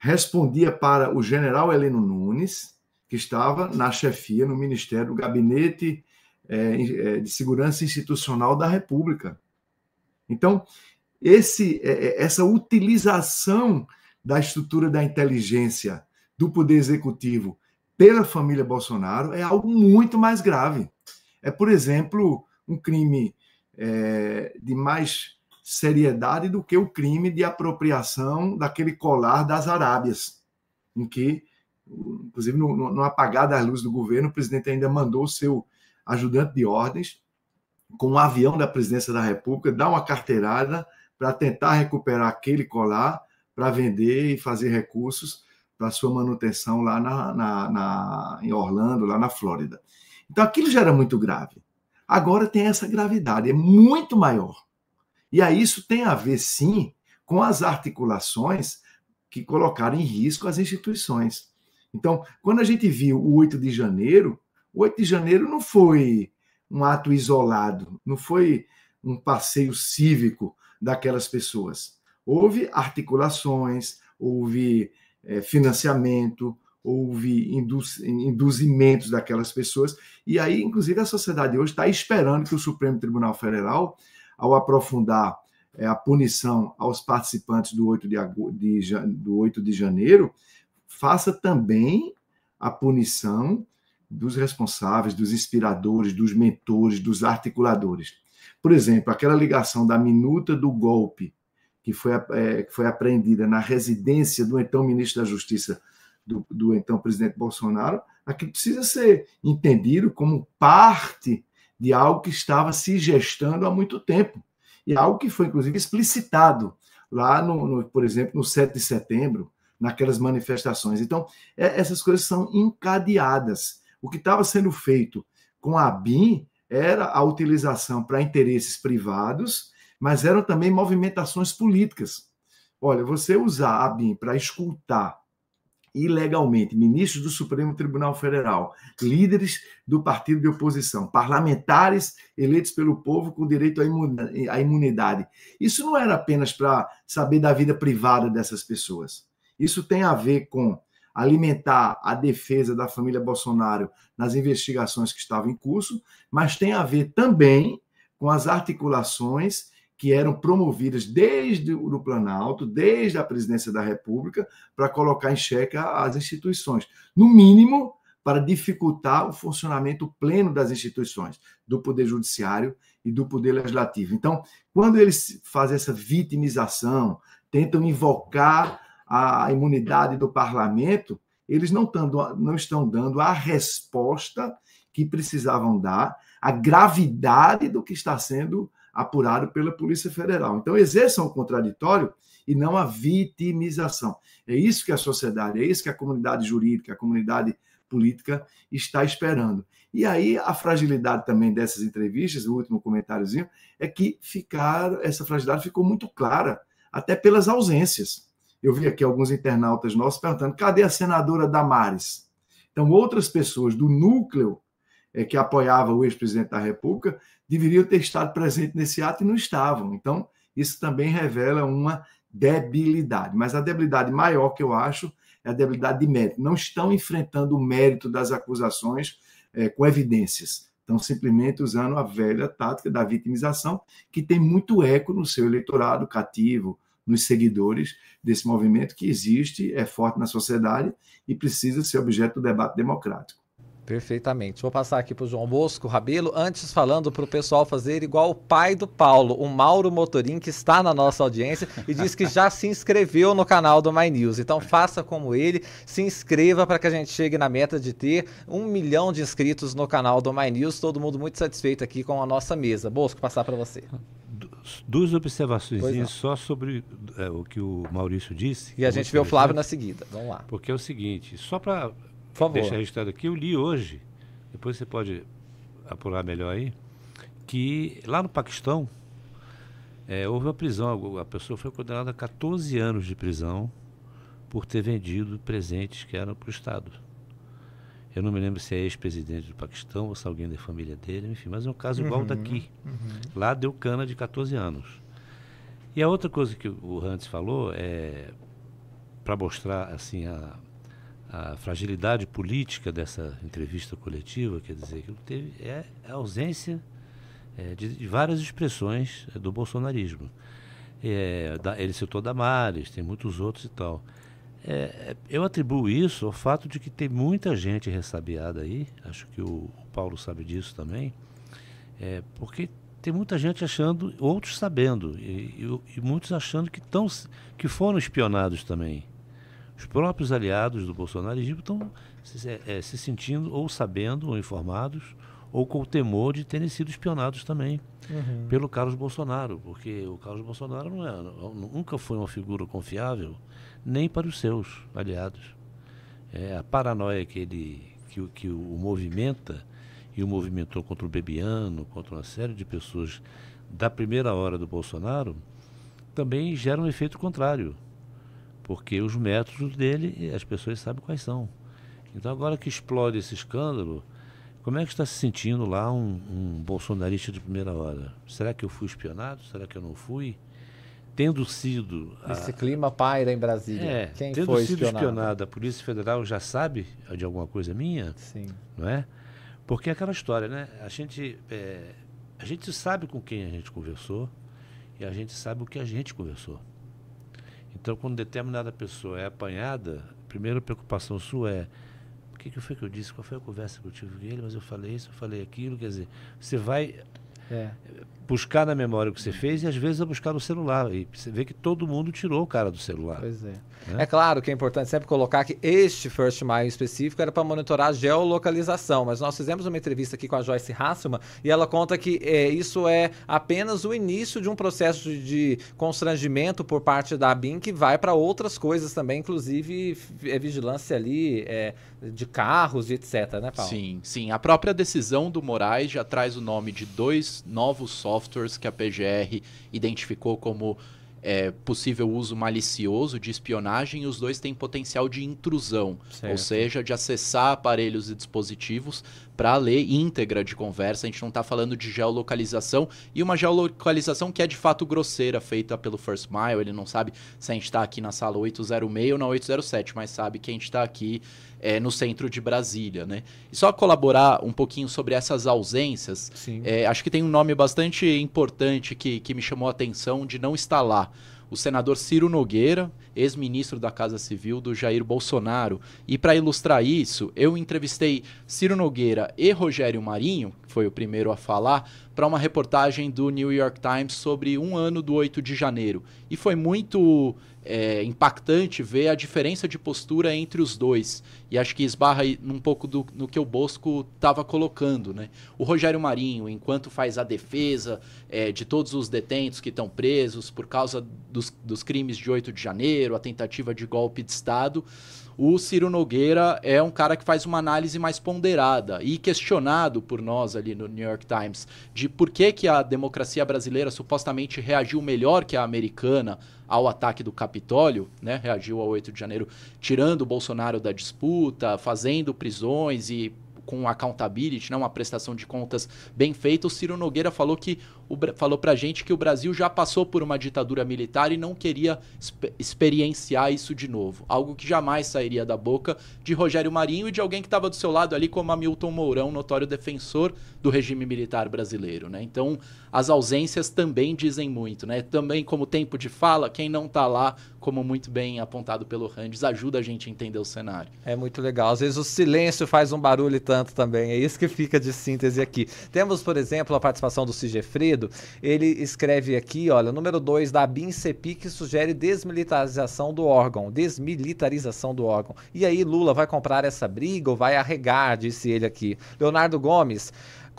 respondia para o general Heleno Nunes, que estava na chefia, no Ministério do Gabinete é, é, de Segurança Institucional da República. Então, esse, é, essa utilização da estrutura da inteligência do Poder Executivo pela família Bolsonaro é algo muito mais grave. É, por exemplo, um crime é, de mais seriedade do que o crime de apropriação daquele colar das Arábias, em que, inclusive, no, no apagar das luzes do governo, o presidente ainda mandou seu ajudante de ordens, com um avião da presidência da República, dar uma carteirada para tentar recuperar aquele colar para vender e fazer recursos para sua manutenção lá na, na, na, em Orlando, lá na Flórida. Então aquilo já era muito grave. Agora tem essa gravidade, é muito maior. E aí isso tem a ver, sim, com as articulações que colocaram em risco as instituições. Então, quando a gente viu o 8 de janeiro, o 8 de janeiro não foi um ato isolado, não foi um passeio cívico daquelas pessoas. Houve articulações, houve é, financiamento, houve induz, induzimentos daquelas pessoas. E aí, inclusive, a sociedade hoje está esperando que o Supremo Tribunal Federal, ao aprofundar é, a punição aos participantes do 8 de, de, do 8 de janeiro, faça também a punição dos responsáveis, dos inspiradores, dos mentores, dos articuladores. Por exemplo, aquela ligação da minuta do golpe que foi, é, que foi apreendida na residência do então ministro da Justiça, do, do então presidente Bolsonaro, aquilo precisa ser entendido como parte de algo que estava se gestando há muito tempo. E algo que foi, inclusive, explicitado lá, no, no por exemplo, no 7 de setembro, naquelas manifestações. Então, é, essas coisas são encadeadas. O que estava sendo feito com a BIM era a utilização para interesses privados, mas eram também movimentações políticas. Olha, você usar a BIM para escutar ilegalmente ministros do Supremo Tribunal Federal, líderes do partido de oposição, parlamentares eleitos pelo povo com direito à imunidade. Isso não era apenas para saber da vida privada dessas pessoas. Isso tem a ver com alimentar a defesa da família Bolsonaro nas investigações que estavam em curso, mas tem a ver também com as articulações que eram promovidas desde o Planalto, desde a presidência da República, para colocar em xeque as instituições. No mínimo, para dificultar o funcionamento pleno das instituições, do Poder Judiciário e do Poder Legislativo. Então, quando eles fazem essa vitimização, tentam invocar a imunidade do parlamento, eles não, tando, não estão dando a resposta que precisavam dar, a gravidade do que está sendo apurado pela Polícia Federal. Então, exerçam o contraditório e não a vitimização. É isso que a sociedade, é isso que a comunidade jurídica, a comunidade política está esperando. E aí a fragilidade também dessas entrevistas, o último comentáriozinho, é que ficar, essa fragilidade ficou muito clara, até pelas ausências. eu vi aqui alguns internautas nossos perguntando: cadê a senadora Damares? Então, outras pessoas do núcleo que apoiava o ex-presidente da República deveriam ter estado presentes nesse ato e não estavam. Então, isso também revela uma debilidade. Mas a debilidade maior que eu acho é a debilidade de mérito. Não estão enfrentando o mérito das acusações é, com evidências. Estão simplesmente usando a velha tática da vitimização, que tem muito eco no seu eleitorado cativo, nos seguidores desse movimento que existe, é forte na sociedade e precisa ser objeto do debate democrático. Perfeitamente. Vou passar aqui para o João Bosco Rabelo, antes falando para o pessoal fazer igual o pai do Paulo, o Mauro Motorim, que está na nossa audiência e diz que já se inscreveu no canal do My News. Então faça como ele, se inscreva para que a gente chegue na meta de ter um milhão de inscritos no canal do My News. Todo mundo muito satisfeito aqui com a nossa mesa. Bosco, passar para você. Duas observações só sobre é, o que o Maurício disse. E a gente vê o Flávio na seguida. Vamos lá. Porque é o seguinte, só para deixar registrado aqui, eu li hoje, depois você pode apurar melhor aí, que lá no Paquistão é, houve uma prisão, a pessoa foi condenada a 14 anos de prisão por ter vendido presentes que eram para o Estado. Eu não me lembro se é ex-presidente do Paquistão ou se é alguém da família dele, enfim, mas é um caso igual uhum, daqui. Uhum. Lá deu cana de 14 anos. E a outra coisa que o Hans falou é para mostrar assim a, a, fragilidade política dessa entrevista coletiva, quer dizer, que teve é a ausência é, de, de, várias expressões é, do bolsonarismo. É, da, ele citou Damares, tem muitos outros e tal. É, eu atribuo isso ao fato de que tem muita gente ressabiada aí, acho que o, o Paulo sabe disso também, é, porque tem muita gente achando, outros sabendo, e, e, e muitos achando que, tão, que foram espionados também. Os próprios aliados do bolsonarismo estão se, é, se sentindo ou sabendo ou informados ou com o temor de terem sido espionados também uhum. pelo Carlos Bolsonaro, porque o Carlos Bolsonaro não é, nunca foi uma figura confiável nem para os seus aliados. É, a paranoia que ele que, que o movimenta e o movimentou contra o Bebiano, contra uma série de pessoas da primeira hora do Bolsonaro, também gera um efeito contrário, porque os métodos dele as pessoas sabem quais são. Então agora que explode esse escândalo, como é que está se sentindo lá um, um bolsonarista de primeira hora? Será que eu fui espionado? Será que eu não fui? tendo sido. Esse a, clima paira em Brasília. É, Quem tendo foi sido espionado? espionado, a Polícia Federal já sabe de alguma coisa minha? Sim. Não é? Porque é aquela história, né? A gente, é, a gente sabe com quem a gente conversou e a gente sabe o que a gente conversou. Então, quando determinada pessoa é apanhada, a primeira preocupação sua é o que, que foi que eu disse? Qual foi a conversa que eu tive com ele? Mas eu falei isso, eu falei aquilo. Quer dizer, você vai é. Buscar na memória o que você fez e às vezes é buscar no celular. E você vê que todo mundo tirou o cara do celular. Pois é. Né? É claro que é importante sempre colocar que este First Mile específico era para monitorar a geolocalização, mas nós fizemos uma entrevista aqui com a Joyce Hasselman e ela conta que é, isso é apenas o início de um processo de, de constrangimento por parte da ABIN que vai para outras coisas também, inclusive é, vigilância ali é, de carros e etc, né, Paulo? Sim, sim. A própria decisão do Moraes já traz o nome de dois novos softwares que a PGR identificou como é, possível uso malicioso de espionagem e os dois têm potencial de intrusão, certo. ou seja, de acessar aparelhos e dispositivos para ler íntegra de conversa. A gente não está falando de geolocalização e uma geolocalização que é de fato grosseira, feita pelo First Mile. Ele não sabe se a gente está aqui na sala 806 ou na 807, mas sabe que a gente está aqui é, no centro de Brasília, né? E só colaborar um pouquinho sobre essas ausências, é, acho que tem um nome bastante importante que, que me chamou a atenção de não estar lá o senador Ciro Nogueira, ex-ministro da Casa Civil do Jair Bolsonaro. E para ilustrar isso, eu entrevistei Ciro Nogueira e Rogério Marinho, que foi o primeiro a falar, para uma reportagem do New York Times sobre um ano do 8 de janeiro. E foi muito é, impactante ver a diferença de postura entre os dois. E acho que esbarra um pouco do, no que o Bosco estava colocando. Né? O Rogério Marinho, enquanto faz a defesa é, de todos os detentos que estão presos por causa dos, dos crimes de 8 de janeiro, a tentativa de golpe de Estado, o Ciro Nogueira é um cara que faz uma análise mais ponderada e questionado por nós ali no New York Times de por que, que a democracia brasileira supostamente reagiu melhor que a americana ao ataque do Capitólio, né? reagiu ao 8 de janeiro, tirando o Bolsonaro da disputa, fazendo prisões e com accountability, né, uma prestação de contas bem feita, o Ciro Nogueira falou que o, falou pra gente que o Brasil já passou por uma ditadura militar e não queria experienciar isso de novo. Algo que jamais sairia da boca de Rogério Marinho e de alguém que estava do seu lado ali, como Hamilton Mourão, notório defensor do regime militar brasileiro. Né? Então, as ausências também dizem muito. Né? Também, como tempo de fala, quem não está lá, como muito bem apontado pelo Randes, ajuda a gente a entender o cenário. É muito legal. Às vezes o silêncio faz um barulho tanto também. É isso que fica de síntese aqui. Temos, por exemplo, a participação do Sigefredo. Ele escreve aqui, olha, número 2 da BIM-CEPI que sugere desmilitarização do órgão. Desmilitarização do órgão. E aí, Lula vai comprar essa briga ou vai arregar, disse ele aqui. Leonardo Gomes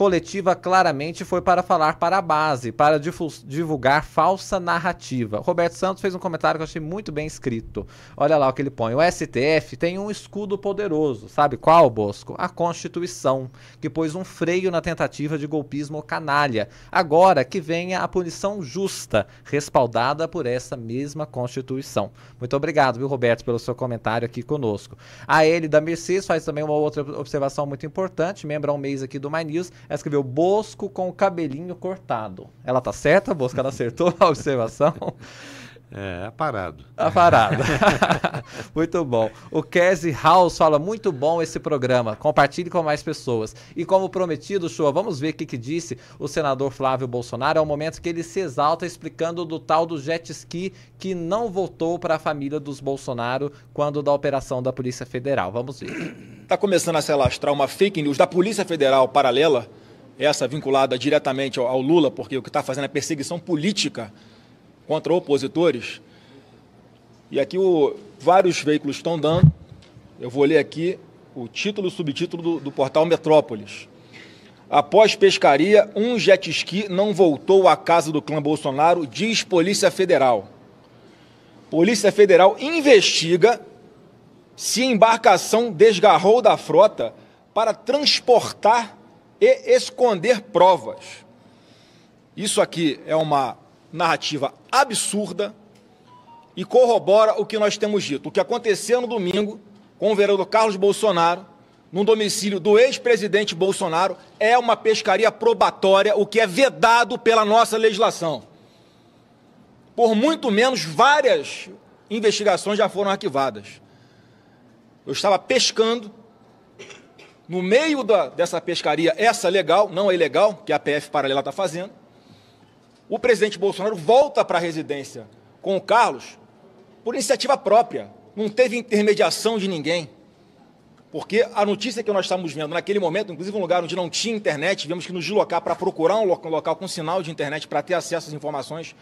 coletiva claramente foi para falar para a base, para divulgar falsa narrativa. Roberto Santos fez um comentário que eu achei muito bem escrito. Olha lá o que ele põe. O STF tem um escudo poderoso. Sabe qual, Bosco? A Constituição, que pôs um freio na tentativa de golpismo canalha. Agora que venha a punição justa, respaldada por essa mesma Constituição. Muito obrigado, viu, Roberto, pelo seu comentário aqui conosco. A ele da Mercedes faz também uma outra observação muito importante, membro há um mês aqui do My News. Ela escreveu Bosco com o cabelinho cortado. Ela tá certa, Bosco? Ela acertou a [laughs] observação? É, aparado. Aparado. [laughs] muito bom. O Casey House fala, muito bom esse programa. Compartilhe com mais pessoas. E como prometido, show, vamos ver o que, que disse o senador Flávio Bolsonaro. É o momento que ele se exalta explicando do tal do jet ski que não voltou para a família dos Bolsonaro quando da operação da Polícia Federal. Vamos ver. Está começando a se alastrar uma fake news da Polícia Federal paralela, essa vinculada diretamente ao, ao Lula, porque o que está fazendo é perseguição política contra opositores. E aqui o, vários veículos estão dando. Eu vou ler aqui o título e subtítulo do, do portal Metrópolis. Após pescaria, um jet ski não voltou à casa do clã Bolsonaro, diz Polícia Federal. Polícia Federal investiga se embarcação desgarrou da frota para transportar e esconder provas. Isso aqui é uma narrativa absurda e corrobora o que nós temos dito. O que aconteceu no domingo com o vereador Carlos Bolsonaro, no domicílio do ex-presidente Bolsonaro, é uma pescaria probatória, o que é vedado pela nossa legislação. Por muito menos, várias investigações já foram arquivadas. Eu estava pescando, no meio da, dessa pescaria, essa legal, não a ilegal, que a PF paralela está fazendo, o presidente Bolsonaro volta para a residência com o Carlos por iniciativa própria. Não teve intermediação de ninguém. Porque a notícia que nós estávamos vendo naquele momento, inclusive um lugar onde não tinha internet, tivemos que nos deslocar para procurar um local com sinal de internet para ter acesso às informações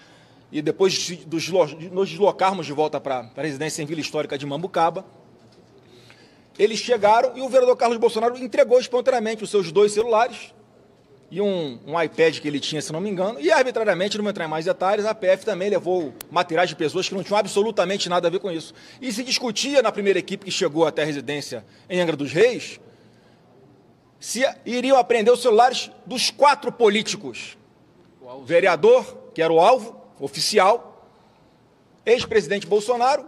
e depois de nos deslocarmos de volta para a residência em Vila Histórica de Mambucaba, eles chegaram e o vereador Carlos Bolsonaro entregou espontaneamente os seus dois celulares e um, um, iPad que ele tinha, se não me engano, e arbitrariamente, não vou entrar em mais detalhes, a PF também levou materiais de pessoas que não tinham absolutamente nada a ver com isso. E se discutia na primeira equipe que chegou até a residência em Angra dos Reis, se iriam apreender os celulares dos quatro políticos. O vereador, que era o alvo oficial, ex-presidente Bolsonaro,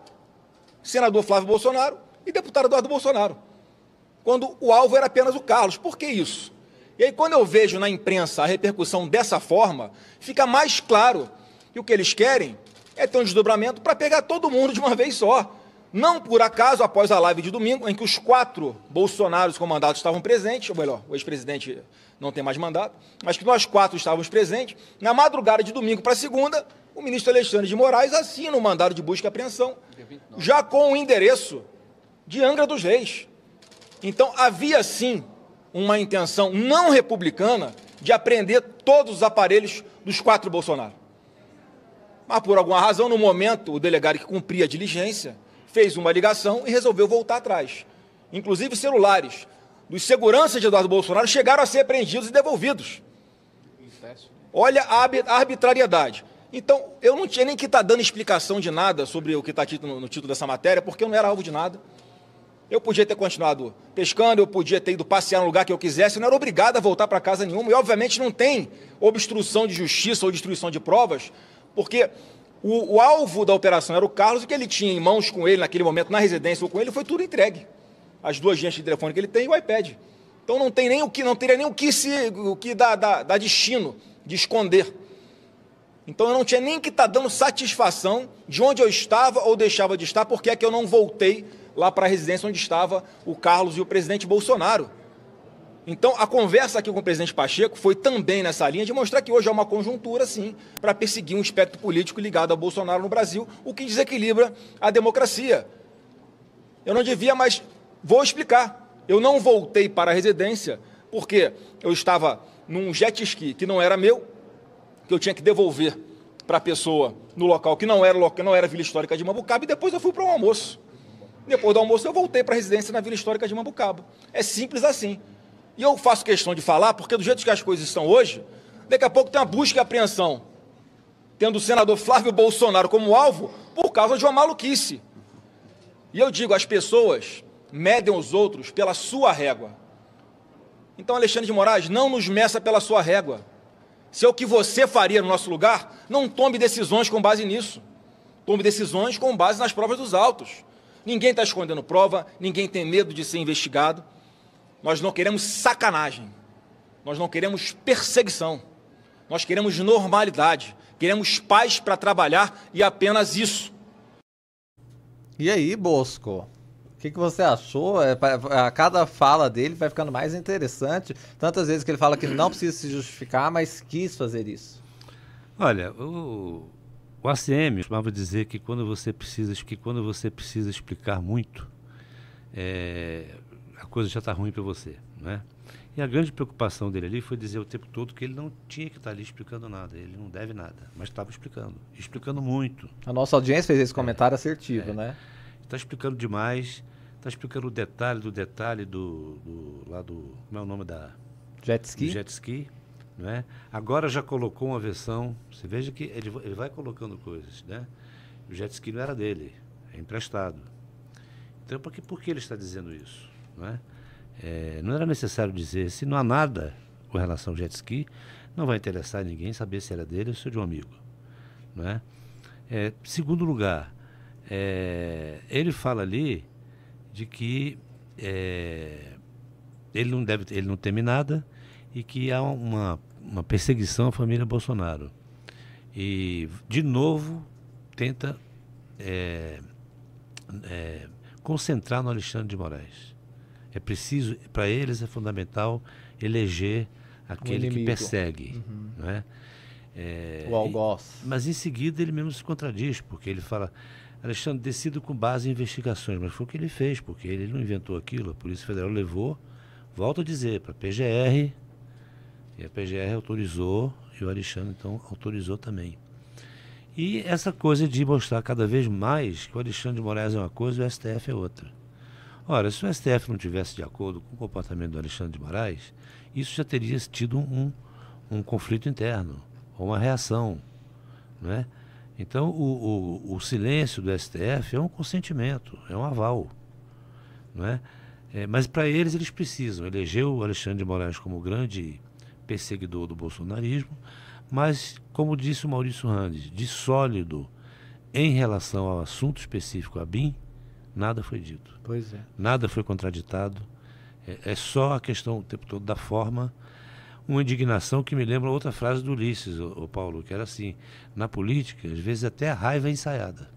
senador Flávio Bolsonaro e deputado Eduardo Bolsonaro. Quando o alvo era apenas o Carlos. Por que isso? E aí, quando eu vejo na imprensa a repercussão dessa forma, fica mais claro que o que eles querem é ter um desdobramento para pegar todo mundo de uma vez só. Não por acaso, após a live de domingo, em que os quatro Bolsonaros com mandato estavam presentes, ou melhor, o ex-presidente não tem mais mandato, mas que nós quatro estávamos presentes, na madrugada de domingo para segunda, o ministro Alexandre de Moraes assina o um mandado de busca e apreensão, já com o endereço de Angra dos Reis. Então, havia sim uma intenção não republicana de apreender todos os aparelhos dos quatro Bolsonaro. Mas, por alguma razão, no momento, o delegado que cumpria a diligência fez uma ligação e resolveu voltar atrás. Inclusive, celulares dos seguranças de Eduardo Bolsonaro chegaram a ser apreendidos e devolvidos. Olha a arbitrariedade. Então, eu não tinha nem que estar tá dando explicação de nada sobre o que está no título dessa matéria, porque eu não era alvo de nada. Eu podia ter continuado pescando, eu podia ter ido passear no lugar que eu quisesse, eu não era obrigado a voltar para casa nenhuma. E, obviamente, não tem obstrução de justiça ou destruição de provas, porque o, o, alvo da operação era o Carlos o que ele tinha em mãos com ele naquele momento, na residência ou com ele, foi tudo entregue. As duas agentes de telefone que ele tem e o iPad. Então não tem nem o que, não teria nem o que se o que dá, dá, dá destino de esconder. Então eu não tinha nem que estar tá dando satisfação de onde eu estava ou deixava de estar, porque é que eu não voltei lá para a residência onde estava o Carlos e o presidente Bolsonaro. Então, a conversa aqui com o presidente Pacheco foi também nessa linha de mostrar que hoje há uma conjuntura, sim, para perseguir um espectro político ligado ao Bolsonaro no Brasil, o que desequilibra a democracia. Eu não devia, mas vou explicar. Eu não voltei para a residência porque eu estava num jet ski que não era meu, que eu tinha que devolver para a pessoa no local que não era, não era Vila Histórica de Mambucaba, e depois eu fui para um almoço. Depois do almoço eu voltei para a residência na Vila Histórica de Mambucaba. É simples assim. E eu faço questão de falar, porque do jeito que as coisas estão hoje, daqui a pouco tem uma busca e apreensão, tendo o senador Flávio Bolsonaro como alvo, por causa de uma maluquice. E eu digo, as pessoas medem os outros pela sua régua. Então, Alexandre de Moraes, não nos meça pela sua régua. Se é o que você faria no nosso lugar, não tome decisões com base nisso. Tome decisões com base nas provas dos autos. Ninguém está escondendo prova, ninguém tem medo de ser investigado. Nós não queremos sacanagem. Nós não queremos perseguição. Nós queremos normalidade. Queremos paz para trabalhar e apenas isso. E aí, Bosco? O que, que você achou? É, a cada fala dele vai ficando mais interessante. Tantas vezes que ele fala que não precisa se justificar, mas quis fazer isso. Olha, o, o ACM costumava dizer que quando você precisa, que quando você precisa explicar muito, é, a coisa já está ruim para você, né? E a grande preocupação dele ali foi dizer o tempo todo que ele não tinha que estar tá ali explicando nada, ele não deve nada, mas estava explicando, explicando muito. A nossa audiência fez esse comentário é, assertivo, é, né? Está explicando demais, está explicando o detalhe do detalhe do, do, lá do como é o nome da jet ski, jet ski, né? Agora já colocou uma versão, você veja que ele, ele vai colocando coisas, né? O jet ski não era dele, é emprestado. Então por que, por que ele está dizendo isso? Não, é? É, não era necessário dizer, se não há nada com relação ao jet ski, não vai interessar ninguém saber se era dele ou se é de um amigo. É? é segundo lugar, é, ele fala ali de que é, ele não deve, ele não teme nada e que há uma, uma perseguição à família Bolsonaro. E, de novo, tenta é, é, concentrar no Alexandre de Moraes. É preciso, para eles é fundamental eleger aquele que persegue. Uhum. Não é? É, o algoz. E, mas em seguida ele mesmo se contradiz, porque ele fala, Alexandre, decido com base em investigações, mas foi o que ele fez, porque ele não inventou aquilo, a Polícia Federal levou, volto a dizer, para a PGR, e a PGR autorizou, e o Alexandre então autorizou também. E essa coisa de mostrar cada vez mais que o Alexandre de Moraes é uma coisa e o STF é outra. Ora, se o STF não tivesse de acordo com o comportamento do Alexandre de Moraes, isso já teria tido um, um conflito interno, ou uma reação. Não é? Então, o, o, o, silêncio do STF é um consentimento, é um aval. Não é? é mas para eles, eles precisam eleger o Alexandre de Moraes como grande perseguidor do bolsonarismo, mas, como disse o Maurício Randes, de sólido em relação ao assunto específico, a BIM, Nada foi dito. Pois é. Nada foi contraditado. É, é só a questão o tempo todo da forma. Uma indignação que me lembra outra frase do Ulisses, o, o Paulo, que era assim: na política, às vezes até a raiva é ensaiada.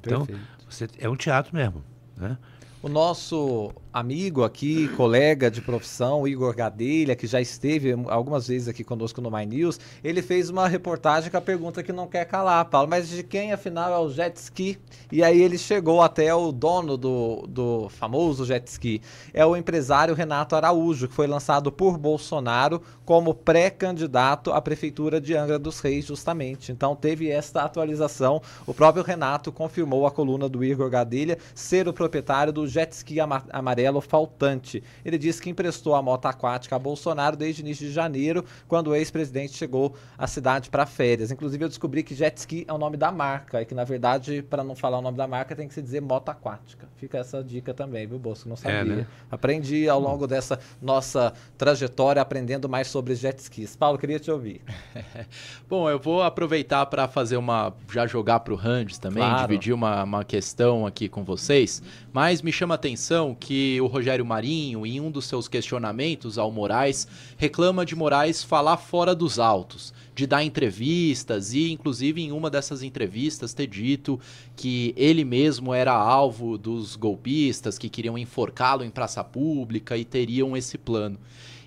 Então, você, é um teatro mesmo. Né? O nosso amigo aqui, colega de profissão, Igor Gadelha, que já esteve algumas vezes aqui conosco no My News, ele fez uma reportagem com a pergunta que não quer calar, Paulo, mas de quem afinal é o jet ski? E aí ele chegou até o dono do, do famoso jet ski. É o empresário Renato Araújo, que foi lançado por Bolsonaro como pré-candidato à prefeitura de Angra dos Reis, justamente. Então teve esta atualização. O próprio Renato confirmou a coluna do Igor Gadelha ser o proprietário do jet ski amarelo amarelo faltante. Ele disse que emprestou a moto aquática a Bolsonaro desde o início de janeiro, quando o ex-presidente chegou à cidade para férias. Inclusive, eu descobri que jet ski é o nome da marca, e que, na verdade, para não falar o nome da marca, tem que se dizer moto aquática. Fica essa dica também, viu, Bosco? Não sabia. É, né? Aprendi ao longo dessa nossa trajetória, aprendendo mais sobre jet skis. Paulo, queria te ouvir. [laughs] Bom, eu vou aproveitar para fazer uma. já jogar para o Randes também, claro. dividir uma, uma questão aqui com vocês, mas me chama a atenção que o Rogério Marinho, em um dos seus questionamentos ao Moraes, reclama de Moraes falar fora dos autos de dar entrevistas e, inclusive, em uma dessas entrevistas, ter dito que ele mesmo era alvo dos golpistas que queriam enforcá-lo em praça pública e teriam esse plano.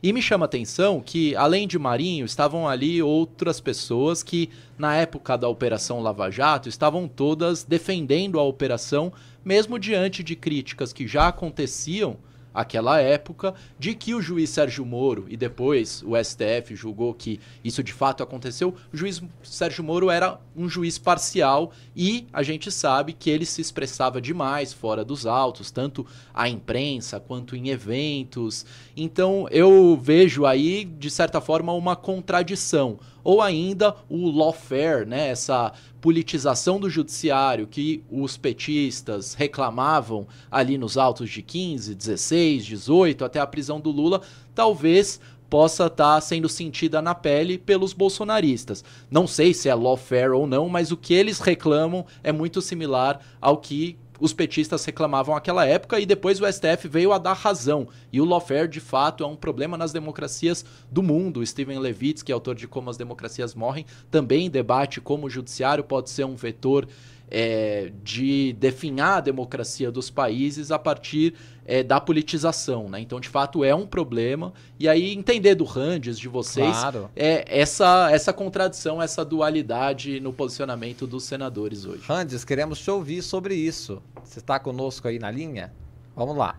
E me chama a atenção que, além de Marinho, estavam ali outras pessoas que, na época da Operação Lava Jato, estavam todas defendendo a operação, mesmo diante de críticas que já aconteciam aquela época de que o juiz Sérgio Moro e depois o STF julgou que isso de fato aconteceu. O juiz Sérgio Moro era um juiz parcial e a gente sabe que ele se expressava demais fora dos autos, tanto à imprensa quanto em eventos. Então eu vejo aí de certa forma uma contradição ou ainda o lawfare, né, essa politização do judiciário que os petistas reclamavam ali nos autos de 15, 16, 18 até a prisão do Lula, talvez possa estar tá sendo sentida na pele pelos bolsonaristas. Não sei se é lawfare ou não, mas o que eles reclamam é muito similar ao que os petistas reclamavam naquela época e depois o STF veio a dar razão. E o lawfare, de fato, é um problema nas democracias do mundo. Steven Levitz, que é autor de Como as Democracias Morrem, também debate como o judiciário pode ser um vetor é, de definhar a democracia dos países a partir é, da politização, né? Então, de fato, é um problema. E aí, entender do Randes, de vocês, claro. é essa, essa contradição, essa dualidade no posicionamento dos senadores hoje. Randes, queremos te ouvir sobre isso. Você está conosco aí na linha? Vamos lá.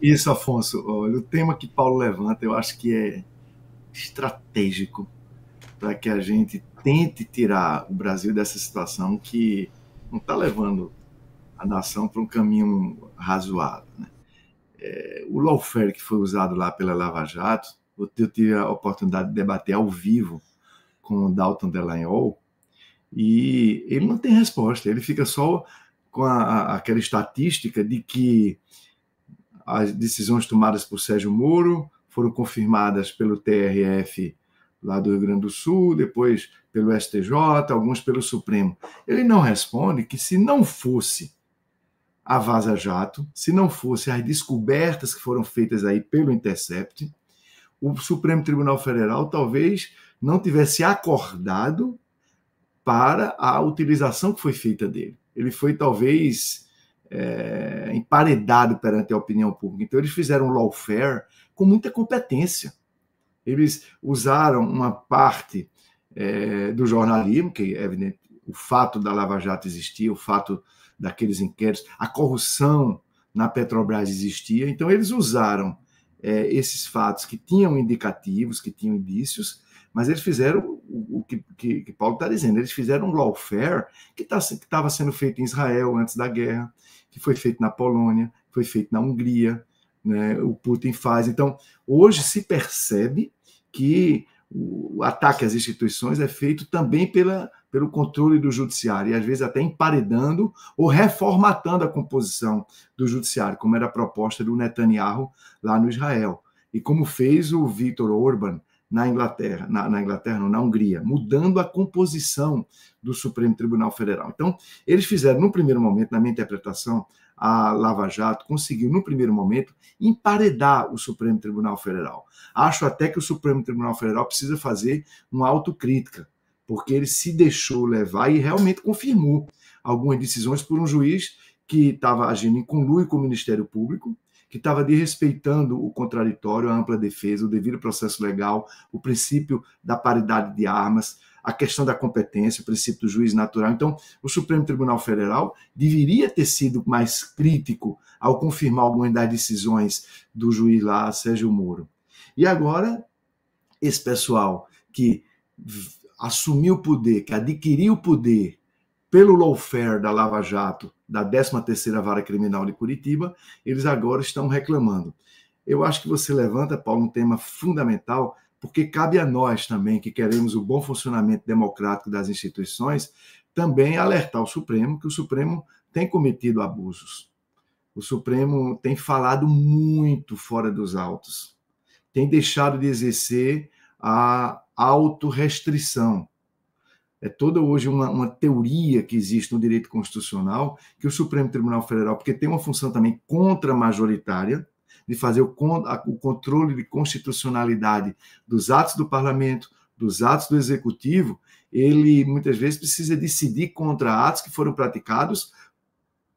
Isso, Afonso. Olha, o tema que Paulo levanta, eu acho que é estratégico para que a gente tente tirar o Brasil dessa situação que não está levando a nação para um caminho razoável. Né? É, o lawfare que foi usado lá pela Lava Jato, eu tive a oportunidade de debater ao vivo com o Dalton Delagnol, e ele não tem resposta, ele fica só com a, aquela estatística de que as decisões tomadas por Sérgio Moro foram confirmadas pelo TRF lá do Rio Grande do Sul, depois pelo STJ, alguns pelo Supremo. Ele não responde que se não fosse a Vaza Jato, se não fosse as descobertas que foram feitas aí pelo Intercept, o Supremo Tribunal Federal talvez não tivesse acordado para a utilização que foi feita dele. Ele foi talvez é, emparedado perante a opinião pública. Então eles fizeram lawfare com muita competência. Eles usaram uma parte é, do jornalismo, que é evidente, o fato da Lava Jato existia, o fato daqueles inquéritos, a corrupção na Petrobras existia, então eles usaram é, esses fatos que tinham indicativos, que tinham indícios, mas eles fizeram o, o que, que, que, Paulo está dizendo, eles fizeram um lawfare que tá, estava sendo feito em Israel antes da guerra, que foi feito na Polônia, foi feito na Hungria, né, o Putin faz. Então, hoje se percebe que o ataque às instituições é feito também pela, pelo controle do judiciário, e às vezes até emparedando ou reformatando a composição do judiciário, como era a proposta do Netanyahu lá no Israel, e como fez o Viktor Orban na Inglaterra, na, na Inglaterra, não, na Hungria, mudando a composição do Supremo Tribunal Federal. Então, eles fizeram, no primeiro momento, na minha interpretação, a Lava Jato conseguiu, no primeiro momento, emparedar o Supremo Tribunal Federal. Acho até que o Supremo Tribunal Federal precisa fazer uma autocrítica, porque ele se deixou levar e realmente confirmou algumas decisões por um juiz que estava agindo em conluio com o Ministério Público, que estava desrespeitando o contraditório, a ampla defesa, o devido processo legal, o princípio da paridade de armas, a questão da competência, o princípio do juiz natural. Então, o Supremo Tribunal Federal deveria ter sido mais crítico ao confirmar algumas das decisões do juiz lá, Sérgio Moro. E agora, esse pessoal que assumiu o poder, que adquiriu o poder pelo lawfare da Lava Jato da 13ª Vara Criminal de Curitiba, eles agora estão reclamando. Eu acho que você levanta, Paulo, um tema fundamental, porque cabe a nós também, que queremos o bom funcionamento democrático das instituições, também alertar o Supremo que o Supremo tem cometido abusos. O Supremo tem falado muito fora dos autos, tem deixado de exercer a autorrestrição. É toda hoje uma, uma, teoria que existe no direito constitucional que o Supremo Tribunal Federal, porque tem uma função também contra-majoritária, de fazer o, o controle de constitucionalidade dos atos do parlamento, dos atos do executivo, ele muitas vezes precisa decidir contra atos que foram praticados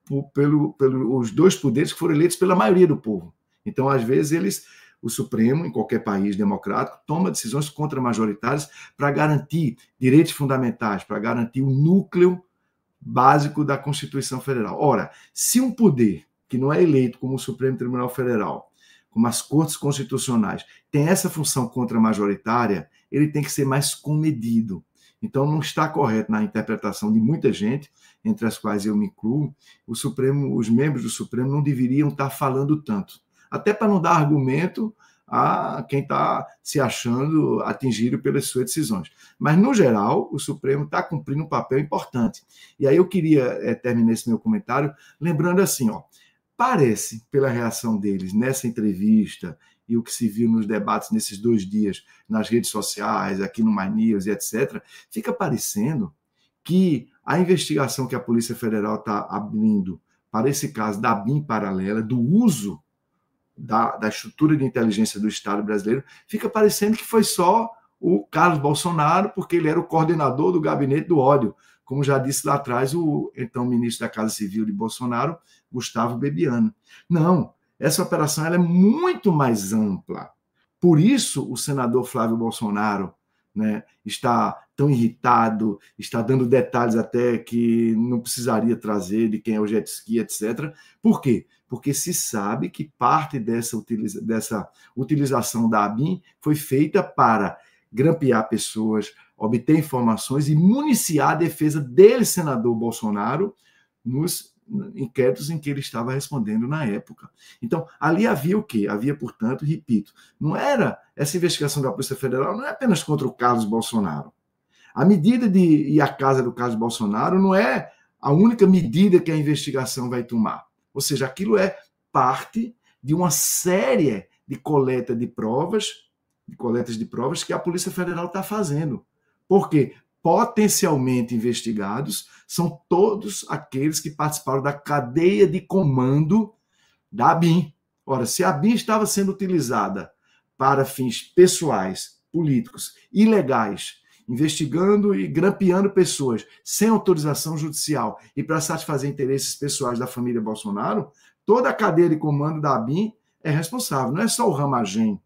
por, pelo, pelos dois poderes que foram eleitos pela maioria do povo. Então, às vezes, eles, o Supremo, em qualquer país democrático, toma decisões contra-majoritárias para garantir direitos fundamentais, para garantir o núcleo básico da Constituição Federal. Ora, se um poder que não é eleito como o Supremo Tribunal Federal, como as cortes constitucionais, tem essa função contra-majoritária, ele tem que ser mais comedido. Então, não está correto na interpretação de muita gente, entre as quais eu me incluo, o Supremo, os membros do Supremo não deveriam estar falando tanto. Até para não dar argumento a quem está se achando atingido pelas suas decisões. Mas, no geral, o Supremo está cumprindo um papel importante. E aí eu queria é, terminar esse meu comentário lembrando assim, ó, Parece, pela reação deles nessa entrevista e o que se viu nos debates nesses dois dias nas redes sociais, aqui no My News e etc., fica parecendo que a investigação que a Polícia Federal está abrindo para esse caso da BIM paralela, do uso da, da estrutura de inteligência do Estado brasileiro, fica parecendo que foi só o Carlos Bolsonaro, porque ele era o coordenador do gabinete do ódio, como já disse lá atrás o então ministro da Casa Civil de Bolsonaro, Gustavo Bebiano. Não, essa operação é muito mais ampla. Por isso o senador Flávio Bolsonaro né, está tão irritado, está dando detalhes até que não precisaria trazer de quem é o jet ski, etc. Por quê? Porque se sabe que parte dessa, utiliza dessa utilização da ABIN foi feita para grampear pessoas, obter informações e municiar a defesa dele, senador Bolsonaro, nos inquéritos em que ele estava respondendo na época. Então, ali havia o quê? Havia, portanto, repito, não era essa investigação da Polícia Federal não é apenas contra o Carlos Bolsonaro. A medida de ir à casa do Carlos Bolsonaro não é a única medida que a investigação vai tomar. Ou seja, aquilo é parte de uma série de coleta de provas, de coletas de provas que a Polícia Federal está fazendo. Porque potencialmente investigados são todos aqueles que participaram da cadeia de comando da ABIN. Ora, se a ABIN estava sendo utilizada para fins pessoais, políticos, ilegais, investigando e grampeando pessoas sem autorização judicial e para satisfazer interesses pessoais da família Bolsonaro, toda a cadeia de comando da ABIN é responsável. Não é só o Ramagem,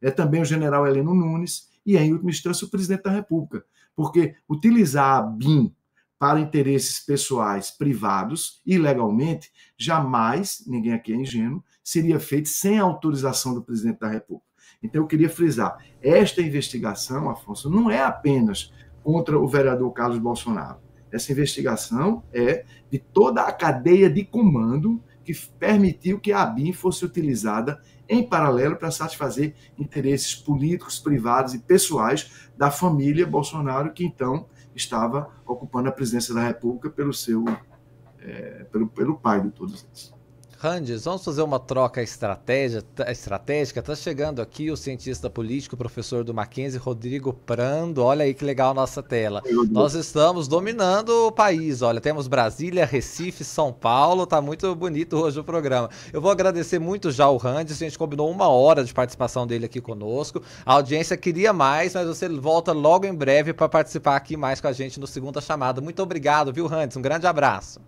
é também o general Heleno Nunes e, em última instância, o presidente da República. Porque utilizar a BIM para interesses pessoais privados, ilegalmente, jamais, ninguém aqui é ingênuo, seria feito sem autorização do presidente da República. Então, eu queria frisar: esta investigação, Afonso, não é apenas contra o vereador Carlos Bolsonaro. Essa investigação é de toda a cadeia de comando que permitiu que a ABIN fosse utilizada em paralelo para satisfazer interesses políticos, privados e pessoais da família Bolsonaro, que então estava ocupando a presidência da República pelo seu é, pelo, pelo pai de todos eles. Randes, vamos fazer uma troca estratégica. Está chegando aqui o cientista político, professor do Mackenzie, Rodrigo Prando. Olha aí que legal nossa tela. Nós estamos dominando o país. Olha, temos Brasília, Recife, São Paulo. Tá muito bonito hoje o programa. Eu vou agradecer muito já o Randes. A gente combinou uma hora de participação dele aqui conosco. A audiência queria mais, mas você volta logo em breve para participar aqui mais com a gente no segunda chamada. Muito obrigado, viu, Randes? Um grande abraço.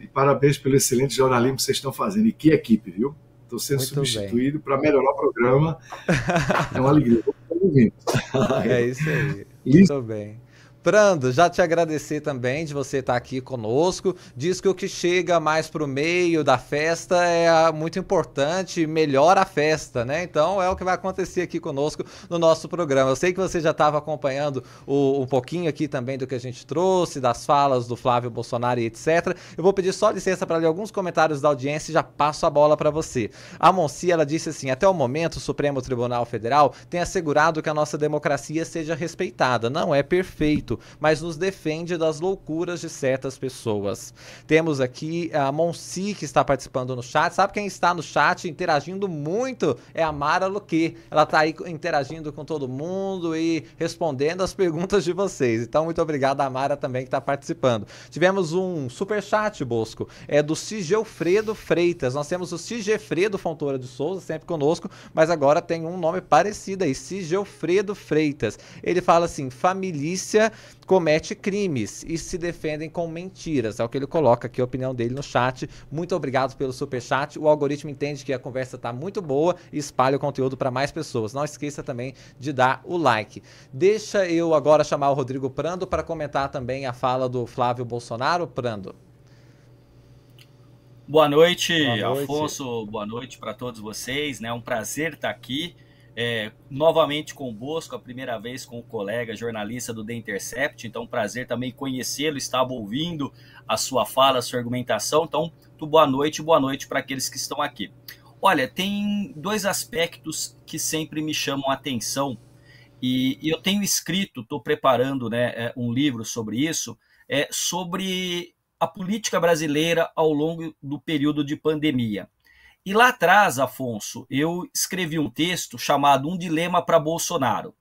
E parabéns pelo excelente jornalismo que vocês estão fazendo. E que equipe, viu? Estou sendo Muito substituído para melhorar o programa. [laughs] É uma alegria. é isso aí. Muito bem. Prando, já te agradecer também de você estar aqui conosco. Diz que o que chega mais para o meio da festa é muito importante, melhora a festa, né? Então é o que vai acontecer aqui conosco no nosso programa. Eu sei que você já estava acompanhando o, um pouquinho aqui também do que a gente trouxe, das falas do Flávio Bolsonaro e etc. Eu vou pedir só licença para ler alguns comentários da audiência e já passo a bola para você. A Monsi, ela disse assim: até o momento, o Supremo Tribunal Federal tem assegurado que a nossa democracia seja respeitada. Não é perfeito mas nos defende das loucuras de certas pessoas. Temos aqui a Monsi que está participando no chat. Sabe quem está no chat interagindo muito? É a Mara Luque. Ela está aí interagindo com todo mundo e respondendo as perguntas de vocês. Então, muito obrigado a Mara também que está participando. Tivemos um super chat, Bosco, é do Sigelfredo Freitas. Nós temos o Sigefredo Fontoura de Souza, sempre conosco, mas agora tem um nome parecido aí, Sigelfredo Freitas. Ele fala assim: família comete crimes e se defendem com mentiras. É o que ele coloca aqui, a opinião dele no chat. Muito obrigado pelo super chat. O algoritmo entende que a conversa está muito boa e espalha o conteúdo para mais pessoas. Não esqueça também de dar o like. Deixa eu agora chamar o Rodrigo Prando para comentar também a fala do Flávio Bolsonaro. Prando. Boa noite, boa noite. Afonso. Boa noite para todos vocês. É né? um prazer estar aqui é, novamente com o Bosco, a primeira vez com o colega jornalista do The Intercept, então prazer também conhecê-lo, estava ouvindo a sua fala, a sua argumentação, então boa noite, boa noite para aqueles que estão aqui. Olha, tem dois aspectos que sempre me chamam a atenção e, e eu tenho escrito, estou preparando né, é, um livro sobre isso, é, sobre a política brasileira ao longo do período de pandemia. E lá atrás, Afonso, eu escrevi um texto chamado Um Dilema para Bolsonaro.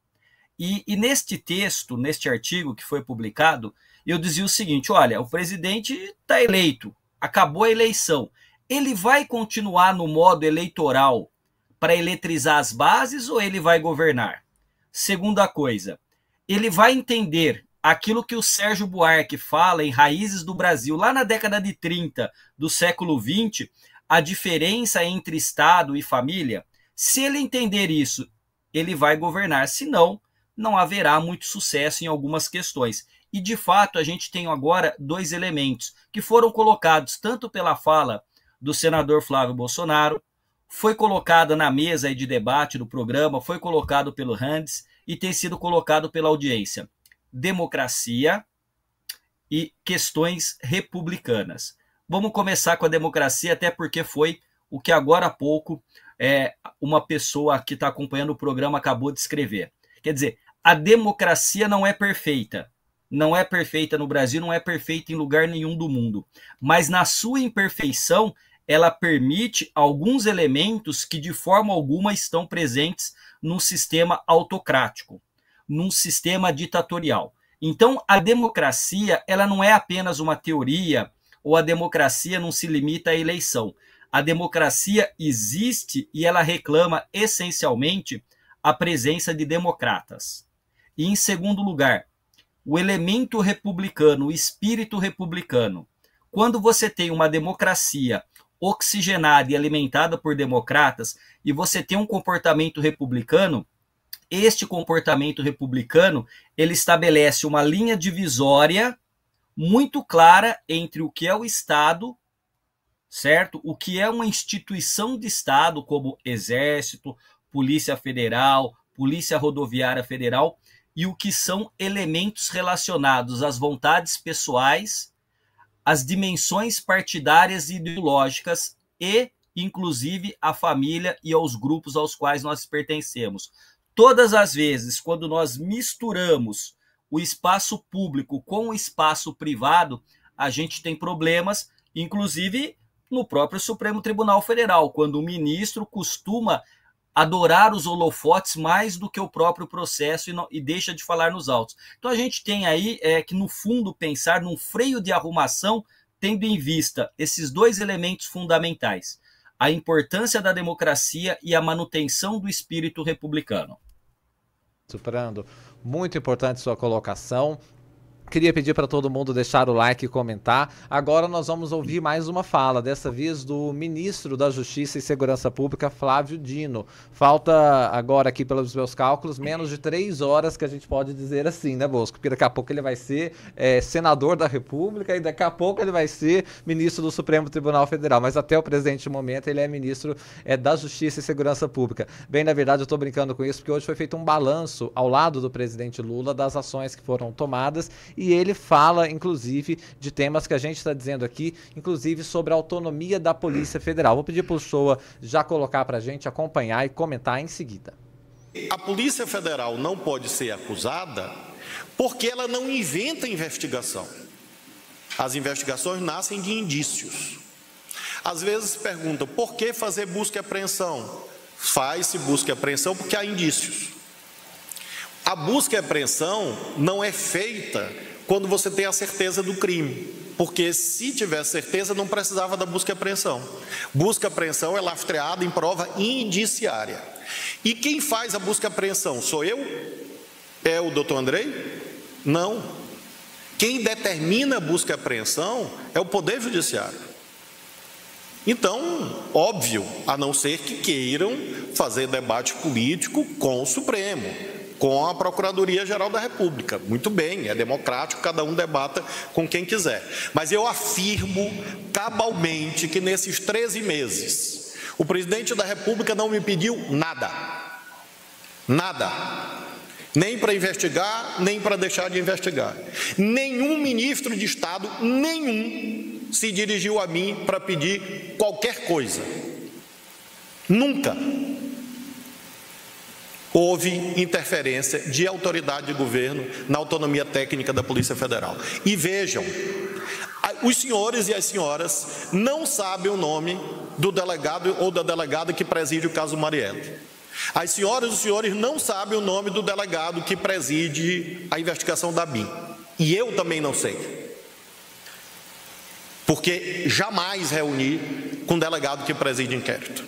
E, e, neste texto, neste artigo que foi publicado, eu dizia o seguinte: olha, o presidente está eleito, acabou a eleição. Ele vai continuar no modo eleitoral para eletrizar as bases ou ele vai governar? Segunda coisa, ele vai entender aquilo que o Sérgio Buarque fala em Raízes do Brasil, lá na década de 30 do século 20, a diferença entre Estado e família, se ele entender isso, ele vai governar, senão, não haverá muito sucesso em algumas questões. E de fato, a gente tem agora dois elementos que foram colocados tanto pela fala do senador Flávio Bolsonaro, foi colocada na mesa de debate do programa, foi colocado pelo Randes e tem sido colocado pela audiência. Democracia e questões republicanas. Vamos começar com a democracia, até porque foi o que agora há pouco é, uma pessoa que está acompanhando o programa acabou de escrever. Quer dizer, a democracia não é perfeita. Não é perfeita no Brasil, não é perfeita em lugar nenhum do mundo. Mas na sua imperfeição, ela permite alguns elementos que de forma alguma estão presentes num sistema autocrático, num sistema ditatorial. Então, a democracia, ela não é apenas uma teoria ou a democracia não se limita à eleição. A democracia existe e ela reclama essencialmente a presença de democratas. E em segundo lugar, o elemento republicano, o espírito republicano. Quando você tem uma democracia oxigenada e alimentada por democratas e você tem um comportamento republicano, este comportamento republicano, ele estabelece uma linha divisória muito clara entre o que é o Estado, certo? O que é uma instituição de Estado, como Exército, Polícia Federal, Polícia Rodoviária Federal, e o que são elementos relacionados às vontades pessoais, às dimensões partidárias e ideológicas e, inclusive, à família e aos grupos aos quais nós pertencemos. Todas as vezes, quando nós misturamos o espaço público com o espaço privado, a gente tem problemas, inclusive no próprio Supremo Tribunal Federal, quando o ministro costuma adorar os holofotes mais do que o próprio processo e, não, e deixa de falar nos autos. Então a gente tem aí é, que, no fundo, pensar num freio de arrumação, tendo em vista esses dois elementos fundamentais: a importância da democracia e a manutenção do espírito republicano. Superando muito importante sua colocação. Queria pedir para todo mundo deixar o like e comentar. Agora nós vamos ouvir mais uma fala, dessa vez do ministro da Justiça e Segurança Pública, Flávio Dino. Falta agora aqui, pelos meus cálculos, menos de três horas que a gente pode dizer assim, né, Bosco? Porque daqui a pouco ele vai ser é, senador da República e daqui a pouco ele vai ser ministro do Supremo Tribunal Federal. Mas até o presente momento ele é ministro é, da Justiça e Segurança Pública. Bem, na verdade, eu estou brincando com isso porque hoje foi feito um balanço ao lado do presidente Lula das ações que foram tomadas e ele fala, inclusive, de temas que a gente está dizendo aqui, inclusive sobre a autonomia da Polícia Federal. Vou pedir para o Shoa já colocar para a gente, acompanhar e comentar em seguida. A Polícia Federal não pode ser acusada porque ela não inventa investigação. As investigações nascem de indícios. Às vezes perguntam por que fazer busca e apreensão? Faz-se busca e apreensão porque há indícios. A busca e apreensão não é feita quando você tem a certeza do crime. Porque se tivesse certeza, não precisava da busca e apreensão. Busca e apreensão é lastreada em prova indiciária. E quem faz a busca e apreensão? Sou eu? É o doutor Andrei? Não. Quem determina a busca e apreensão é o Poder Judiciário. Então, óbvio, a não ser que queiram fazer debate político com o Supremo com a Procuradoria-Geral da República. Muito bem, é democrático, cada um debata com quem quiser. Mas eu afirmo cabalmente que nesses 13 meses, o presidente da República não me pediu nada. Nada. Nem para investigar, nem para deixar de investigar. Nenhum ministro de Estado, nenhum, se dirigiu a mim para pedir qualquer coisa. Nunca houve interferência de autoridade de governo na autonomia técnica da Polícia Federal. E vejam, os senhores e as senhoras não sabem o nome do delegado ou da delegada que preside o caso Marielle. As senhoras e os senhores não sabem o nome do delegado que preside a investigação da BIM. E eu também não sei. Porque jamais reuni com o delegado que preside inquérito.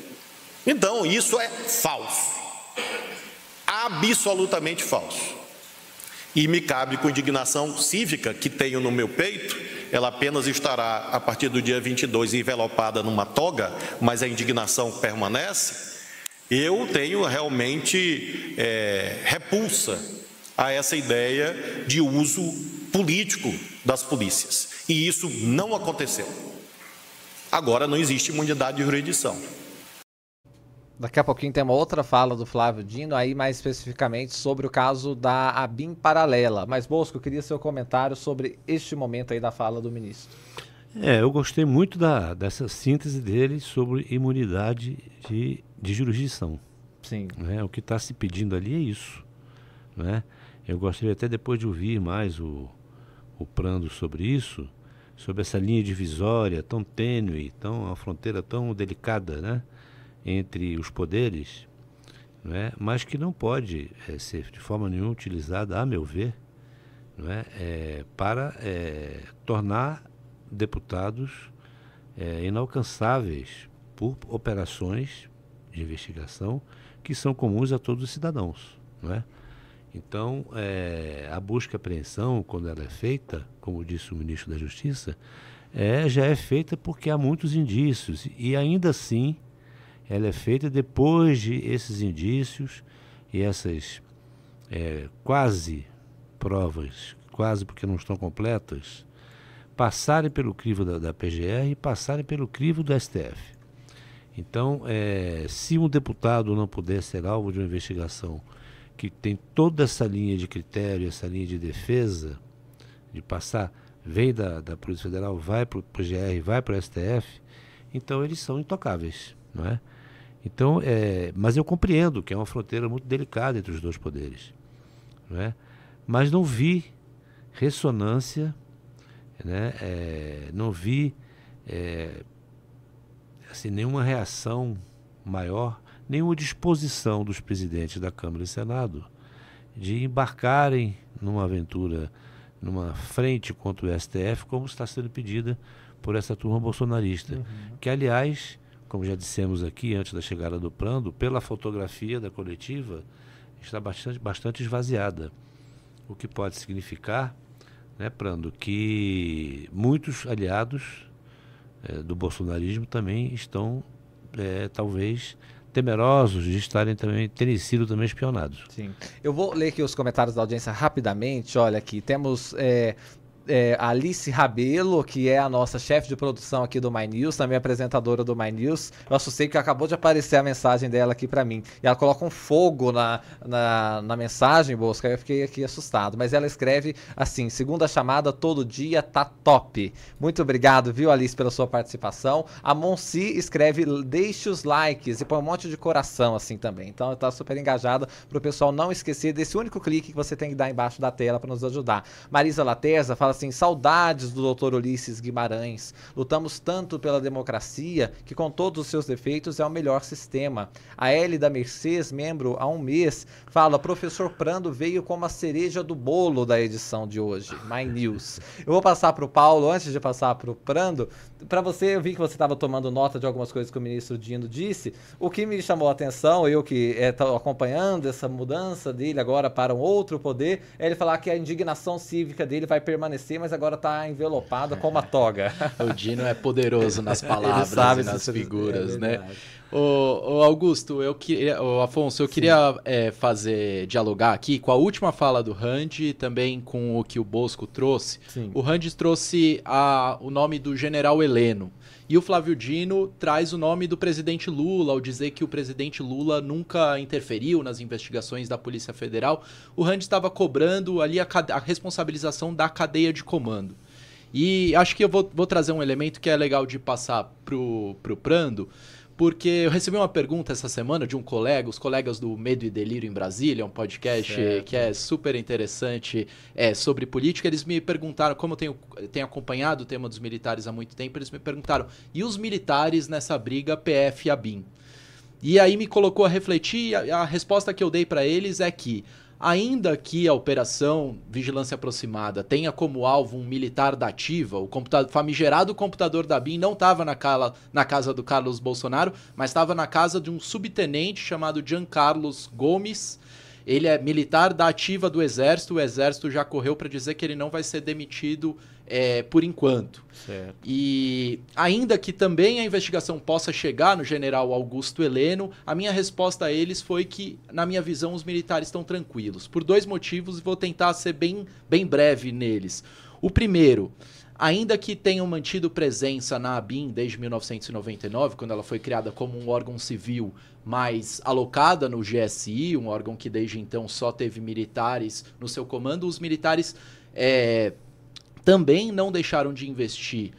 Então, isso é falso absolutamente falso. E me cabe com indignação cívica que tenho no meu peito, ela apenas estará a partir do dia 22 envelopada numa toga, mas a indignação permanece. Eu tenho realmente é, repulsa a essa ideia de uso político das polícias. E isso não aconteceu. Agora não existe imunidade de jurisdição. Daqui a pouquinho tem uma outra fala do Flávio Dino, aí mais especificamente sobre o caso da ABIM paralela. Mas, Bosco, eu queria seu comentário sobre este momento aí da fala do ministro. É, eu gostei muito da, dessa síntese dele sobre imunidade de, de jurisdição. Sim. Né? O que está se pedindo ali é isso. Né? Eu gostaria até depois de ouvir mais o, o Prando sobre isso, sobre essa linha divisória tão tênue, tão, uma fronteira tão delicada, né? Entre os poderes, não é? mas que não pode é, ser de forma nenhuma utilizada, a meu ver, não é? é para é, tornar deputados inalcançáveis por operações de investigação que são comuns a todos os cidadãos. Não é? Então, a busca e apreensão, quando ela é feita, como disse o ministro da Justiça, é, já é feita porque há muitos indícios e ainda assim ela é feita depois de esses indícios e essas é, quase provas, quase porque não estão completas, passarem pelo crivo da, da PGR e passarem pelo crivo do STF. Então, é, se um deputado não puder ser alvo de uma investigação que tem toda essa linha de critério, essa linha de defesa, de passar, vem da, da Polícia Federal, vai para o PGR, vai para o STF, então eles são intocáveis, não é? Então, é, mas eu compreendo que é uma fronteira muito delicada entre os dois poderes, não é? Mas não vi ressonância, né? É, não vi é, assim, nenhuma reação maior, nenhuma disposição dos presidentes da Câmara e Senado de embarcarem numa aventura, numa frente contra o STF, como está sendo pedida por essa turma bolsonarista, uhum. que aliás como já dissemos aqui antes da chegada do Prando, pela fotografia da coletiva, está bastante, bastante esvaziada. O que pode significar né, Prando, que muitos aliados é, do bolsonarismo também estão, é, talvez, temerosos de estarem também, terem sido também espionados. Sim. Eu vou ler aqui os comentários da audiência rapidamente. Olha aqui, temos é, é, Alice Rabelo, que é a nossa chefe de produção aqui do My News, também apresentadora do My News. Eu assustei que acabou de aparecer a mensagem dela aqui para mim. E ela coloca um fogo na, na, na mensagem, Bosca, eu fiquei aqui assustado. Mas ela escreve assim: segunda chamada todo dia tá top. Muito obrigado, viu, Alice, pela sua participação. A Monsi escreve: deixe os likes e põe um monte de coração assim também. Então tá super engajada pro pessoal não esquecer desse único clique que você tem que dar embaixo da tela para nos ajudar. Marisa Lateza fala assim: saudades do Dr. Ulisses Guimarães. Lutamos tanto pela democracia que, com todos os seus defeitos, é o melhor sistema. A L da Mercedes, membro há um mês, fala: professor Prando veio como a cereja do bolo da edição de hoje. My News. Eu vou passar para o Paulo, antes de passar para o Prando. Para você, eu vi que você estava tomando nota de algumas coisas que o ministro Dino disse. O que me chamou a atenção, eu que estou é, acompanhando essa mudança dele agora para um outro poder, é ele falar que a indignação cívica dele vai permanecer mas agora está envelopada com uma toga. [laughs] o Dino é poderoso nas palavras e nas figuras, é né? O, Augusto, eu queria, o Afonso, eu Sim. queria é, fazer dialogar aqui com a última fala do Rand e também com o que o Bosco trouxe. Sim. O Rand trouxe a, o nome do General Heleno. E o Flávio Dino traz o nome do presidente Lula, ao dizer que o presidente Lula nunca interferiu nas investigações da Polícia Federal. O Rand estava cobrando ali a, a responsabilização da cadeia de comando. E acho que eu vou, vou trazer um elemento que é legal de passar pro, pro Prando, porque eu recebi uma pergunta essa semana de um colega, os colegas do Medo e Delírio em Brasília, um podcast certo. que é super interessante é, sobre política. Eles me perguntaram, como eu tenho, tenho acompanhado o tema dos militares há muito tempo, eles me perguntaram, e os militares nessa briga PF e ABIN? E aí me colocou a refletir, a, a resposta que eu dei para eles é que Ainda que a operação Vigilância Aproximada tenha como alvo um militar da ativa, o computador, famigerado computador da BIM não estava na, na, casa do Carlos Bolsonaro, mas estava na casa de um subtenente chamado Giancarlos Gomes, ele é militar da ativa do Exército. O Exército já correu para dizer que ele não vai ser demitido é, por enquanto. Certo. E ainda que também a investigação possa chegar no general Augusto Heleno, a minha resposta a eles foi que, na minha visão, os militares estão tranquilos. Por dois motivos, e vou tentar ser bem, bem breve neles. O primeiro ainda que tenham mantido presença na ABIN desde 1999, quando ela foi criada como um órgão civil mais alocada no GSI, um órgão que desde então só teve militares no seu comando, os militares é, também não deixaram de investir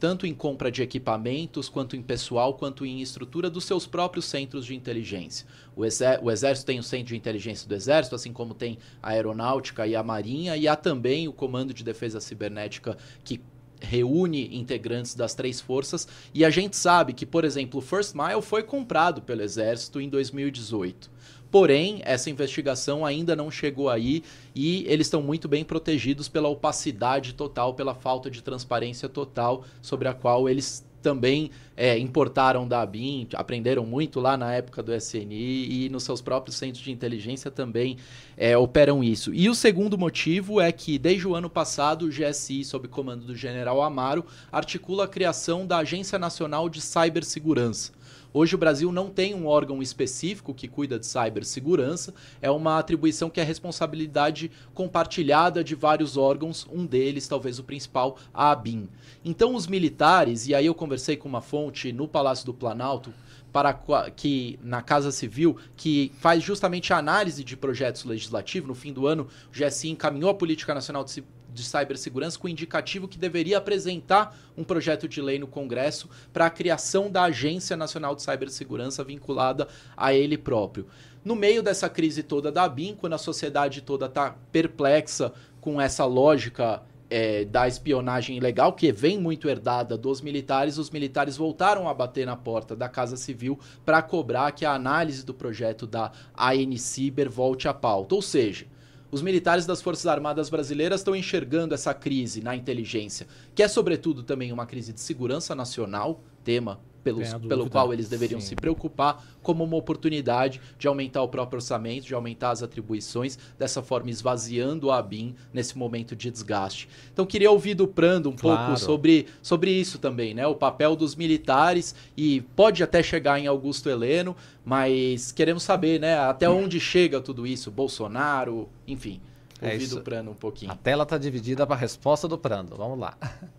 tanto em compra de equipamentos, quanto em pessoal, quanto em estrutura dos seus próprios centros de inteligência. O, o, Exército tem o Centro de Inteligência do Exército, assim como tem a Aeronáutica e a Marinha, e há também o Comando de Defesa Cibernética que reúne integrantes das três forças. E a gente sabe que, por exemplo, o First Mile foi comprado pelo Exército em 2018. Porém, essa investigação ainda não chegou aí e eles estão muito bem protegidos pela opacidade total, pela falta de transparência total sobre a qual eles também é, importaram da ABIN, aprenderam muito lá na época do SNI e nos seus próprios centros de inteligência também é, operam isso. E o segundo motivo é que, desde o ano passado, o GSI, sob comando do general Amaro, articula a criação da Agência Nacional de Cibersegurança. Hoje o Brasil não tem um órgão específico que cuida de cibersegurança, é uma atribuição que é responsabilidade compartilhada de vários órgãos, um deles, talvez o principal, a ABIN. Então os militares, e aí eu conversei com uma fonte no Palácio do Planalto, para que na Casa Civil, que faz justamente a análise de projetos legislativos. No fim do ano, o GSI encaminhou a Política Nacional de de cibersegurança com o indicativo que deveria apresentar um projeto de lei no Congresso para a criação da Agência Nacional de Cibersegurança vinculada a ele próprio. No meio dessa crise toda da BIM, quando a sociedade toda está perplexa com essa lógica é, da espionagem ilegal, que vem muito herdada dos militares, os militares voltaram a bater na porta da Casa Civil para cobrar que a análise do projeto da AN Ciber volte à pauta. Ou seja, os militares das Forças Armadas brasileiras estão enxergando essa crise na inteligência, que é sobretudo também uma crise de segurança nacional, tema pelos, pelo qual eles deveriam sim. se preocupar, como uma oportunidade de aumentar o próprio orçamento, de aumentar as atribuições, dessa forma esvaziando a ABIN nesse momento de desgaste. Então queria ouvir do Prando um claro. pouco sobre, sobre isso também, né? O papel dos militares e pode até chegar em Augusto Heleno, mas queremos saber, né, até onde chega tudo isso, Bolsonaro, enfim. É ouvir do Prando um pouquinho. A tela está dividida para a resposta do Prando. Vamos lá. [laughs]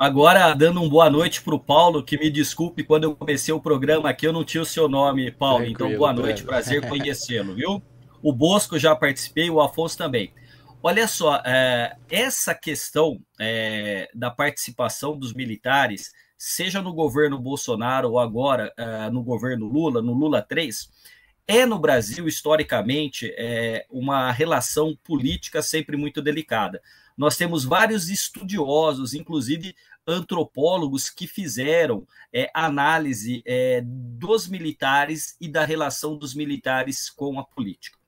Agora, dando uma boa noite para o Paulo, que me desculpe quando eu comecei o programa aqui, eu não tinha o seu nome, Paulo. Tranquilo, então, boa noite, prazer [laughs] conhecê-lo, viu? O Bosco já participei, o Afonso também. Olha só, é, essa questão é, da participação dos militares, seja no governo Bolsonaro ou agora é, no governo Lula, no Lula 3, é no Brasil, historicamente, é, uma relação política sempre muito delicada. Nós temos vários estudiosos, inclusive antropólogos, que fizeram é, análise é, dos militares e da relação dos militares com a política.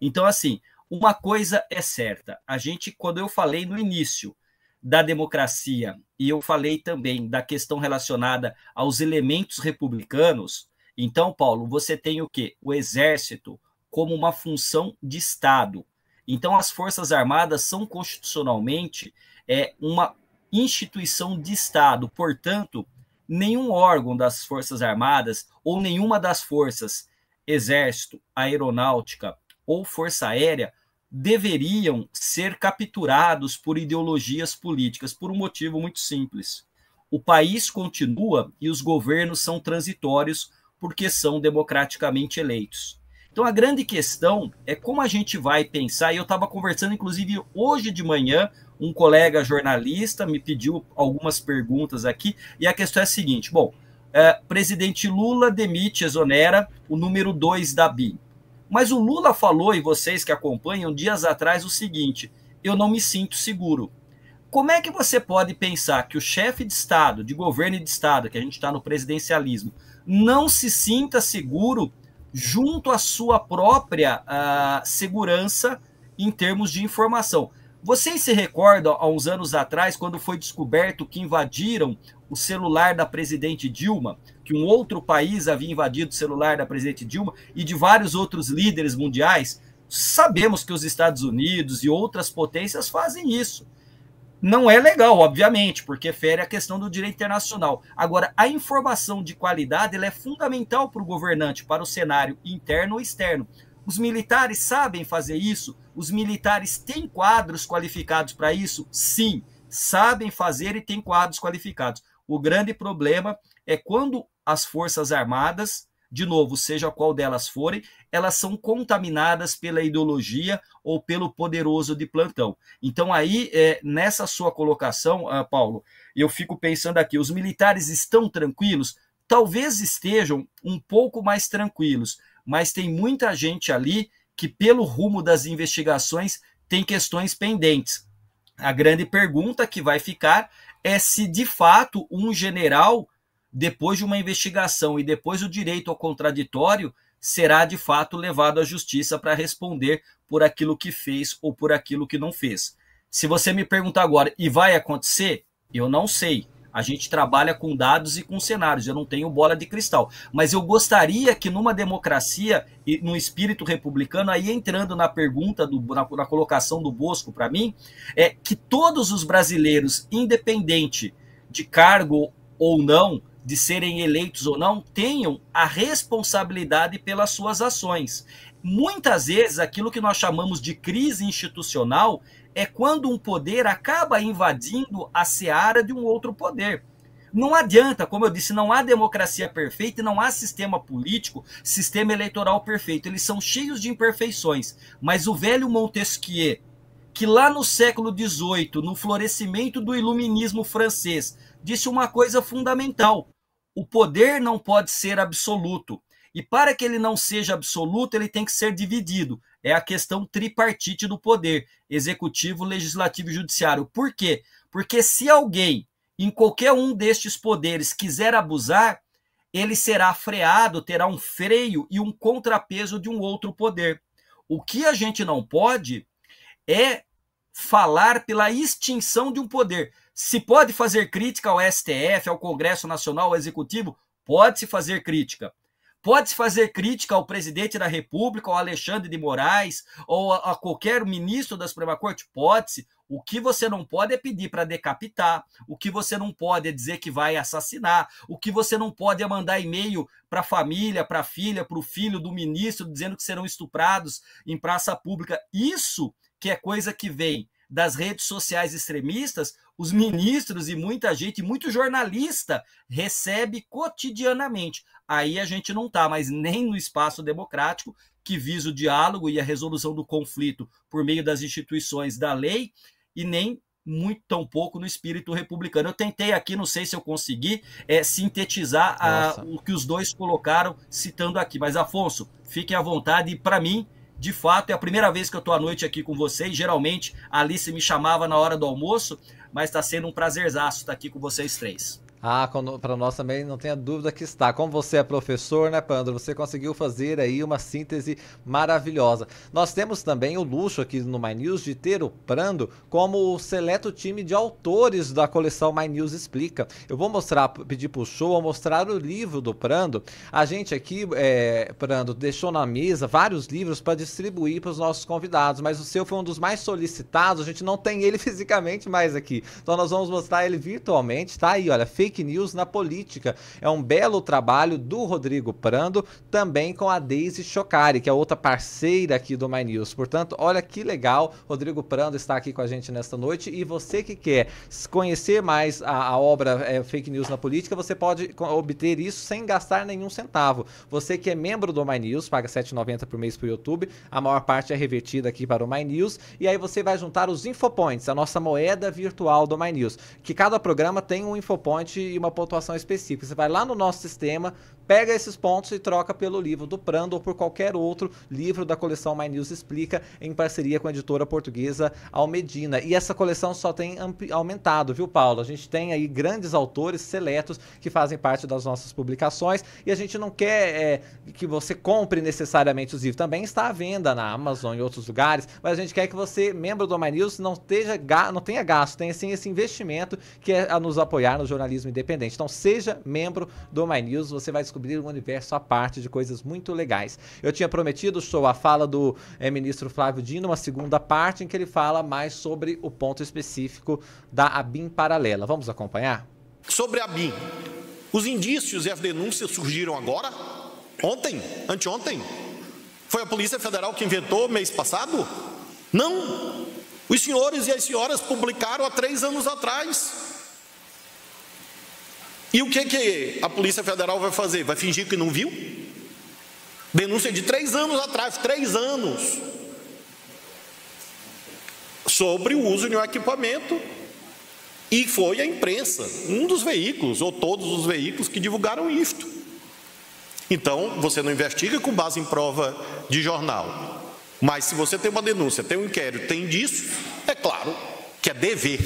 Então, assim, uma coisa é certa: a gente, quando eu falei no início da democracia e eu falei também da questão relacionada aos elementos republicanos, então, Paulo, você tem o quê? O exército como uma função de Estado. Então, as Forças Armadas são constitucionalmente é, uma instituição de Estado. Portanto, nenhum órgão das Forças Armadas ou nenhuma das forças, Exército, Aeronáutica ou Força Aérea, deveriam ser capturados por ideologias políticas, por um motivo muito simples. O país continua e os governos são transitórios porque são democraticamente eleitos. Então a grande questão é como a gente vai pensar, e eu estava conversando, inclusive, hoje de manhã, um colega jornalista me pediu algumas perguntas aqui, e a questão é a seguinte: bom, é, presidente Lula demite, exonera o número 2 da BIM. Mas o Lula falou, e vocês que acompanham, dias atrás, o seguinte: eu não me sinto seguro. Como é que você pode pensar que o chefe de Estado, de governo e de Estado, que a gente está no presidencialismo, não se sinta seguro junto à sua própria uh, segurança em termos de informação. Vocês se recordam, há uns anos atrás, quando foi descoberto que invadiram o celular da presidente Dilma, que um outro país havia invadido o celular da presidente Dilma e de vários outros líderes mundiais? Sabemos que os Estados Unidos e outras potências fazem isso. Não é legal, obviamente, porque fere a questão do direito internacional. Agora, a informação de qualidade é fundamental para o governante, para o cenário interno ou externo. Os militares sabem fazer isso? Os militares têm quadros qualificados para isso? Sim, sabem fazer e têm quadros qualificados. O grande problema é quando as Forças Armadas de novo, seja qual delas forem, elas são contaminadas pela ideologia ou pelo poderoso de plantão. Então, aí, é, nessa sua colocação, uh, Paulo, eu fico pensando aqui: os militares estão tranquilos? Talvez estejam um pouco mais tranquilos, mas tem muita gente ali que, pelo rumo das investigações, tem questões pendentes. A grande pergunta que vai ficar é se de fato um general depois de uma investigação e depois o direito ao contraditório, será de fato levado à justiça para responder por aquilo que fez ou por aquilo que não fez. Se você me perguntar agora, e vai acontecer? Eu não sei. A gente trabalha com dados e com cenários, eu não tenho bola de cristal. Mas eu gostaria que numa democracia e no espírito republicano, aí entrando na pergunta, do, na, na colocação do Bosco para mim, é que todos os brasileiros, independente de cargo ou não, de serem eleitos ou não, tenham a responsabilidade pelas suas ações. Muitas vezes, aquilo que nós chamamos de crise institucional é quando um poder acaba invadindo a seara de um outro poder. Não adianta, como eu disse, não há democracia perfeita e não há sistema político, sistema eleitoral perfeito. Eles são cheios de imperfeições. Mas o velho Montesquieu, que lá no século XVIII, no florescimento do iluminismo francês, disse uma coisa fundamental: o poder não pode ser absoluto. E para que ele não seja absoluto, ele tem que ser dividido. É a questão tripartite do poder: executivo, legislativo e judiciário. Por quê? Porque se alguém em qualquer um destes poderes quiser abusar, ele será freado, terá um freio e um contrapeso de um outro poder. O que a gente não pode é falar pela extinção de um poder. Se pode fazer crítica ao STF, ao Congresso Nacional, ao Executivo? Pode-se fazer crítica. Pode-se fazer crítica ao presidente da República, ao Alexandre de Moraes, ou a, a qualquer ministro da Suprema Corte? Pode-se. O que você não pode é pedir para decapitar, o que você não pode é dizer que vai assassinar, o que você não pode é mandar e-mail para a família, para a filha, para o filho do ministro, dizendo que serão estuprados em praça pública. Isso que é coisa que vem das redes sociais extremistas, os ministros e muita gente, muito jornalista, recebe cotidianamente. Aí a gente não está mais nem no espaço democrático, que visa o diálogo e a resolução do conflito por meio das instituições da lei, e nem muito tão pouco no espírito republicano. Eu tentei aqui, não sei se eu consegui, é, sintetizar a, o que os dois colocaram citando aqui. Mas, Afonso, fiquem à vontade. E, para mim, de fato, é a primeira vez que eu estou à noite aqui com vocês. Geralmente, a Alice me chamava na hora do almoço, mas está sendo um prazerzaço estar aqui com vocês três. Ah, para nós também não tenha dúvida que está. Como você é professor, né, Pandro? Você conseguiu fazer aí uma síntese maravilhosa. Nós temos também o luxo aqui no My News de ter o Prando como o seleto time de autores da coleção My News Explica. Eu vou mostrar, pedir pro show, mostrar o livro do Prando. A gente aqui, é, Prando, deixou na mesa vários livros para distribuir para os nossos convidados, mas o seu foi um dos mais solicitados. A gente não tem ele [laughs] fisicamente mais aqui. Então nós vamos mostrar ele virtualmente. Tá aí, olha, fake news na política. É um belo trabalho do Rodrigo Prando, também com a Daisy Chocari, que é outra parceira aqui do My News. Portanto, olha que legal, Rodrigo Prando está aqui com a gente nesta noite. E você que quer conhecer mais a, a obra é, Fake News na Política, você pode obter isso sem gastar nenhum centavo. Você que é membro do My News, paga R$ 7,90 por mês para o YouTube, a maior parte é revertida aqui para o My News. E aí você vai juntar os Infopoints, a nossa moeda virtual do My News. Que cada programa tem um Infopoint e uma pontuação específica. Você vai lá no nosso sistema, pega esses pontos e troca pelo livro do Prando ou por qualquer outro livro da coleção My News Explica, em parceria com a editora portuguesa Almedina. E essa coleção só tem aumentado, viu, Paulo? A gente tem aí grandes autores seletos que fazem parte das nossas publicações e a gente não quer é, que você compre necessariamente os livros. Também está à venda na Amazon e outros lugares, mas a gente quer que você, membro do My News, não, esteja, não tenha gasto, tenha sim esse investimento que é a nos apoiar no jornalismo independente. Então, seja membro do My News, você vai descobrir descobrir um universo à parte de coisas muito legais. Eu tinha prometido, show, a fala do é, ministro Flávio Dino, uma segunda parte em que ele fala mais sobre o ponto específico da ABIN paralela. Vamos acompanhar? Sobre a ABIN, os indícios e as denúncias surgiram agora? Ontem? Anteontem? Foi a Polícia Federal que inventou mês passado? Não! Os senhores e as senhoras publicaram há três anos atrás. E o que, que a Polícia Federal vai fazer? Vai fingir que não viu? Denúncia de três anos atrás, três anos, sobre o uso de um equipamento. E foi a imprensa, um dos veículos, ou todos os veículos, que divulgaram isto. Então, você não investiga com base em prova de jornal. Mas se você tem uma denúncia, tem um inquérito, tem indício, é claro que é dever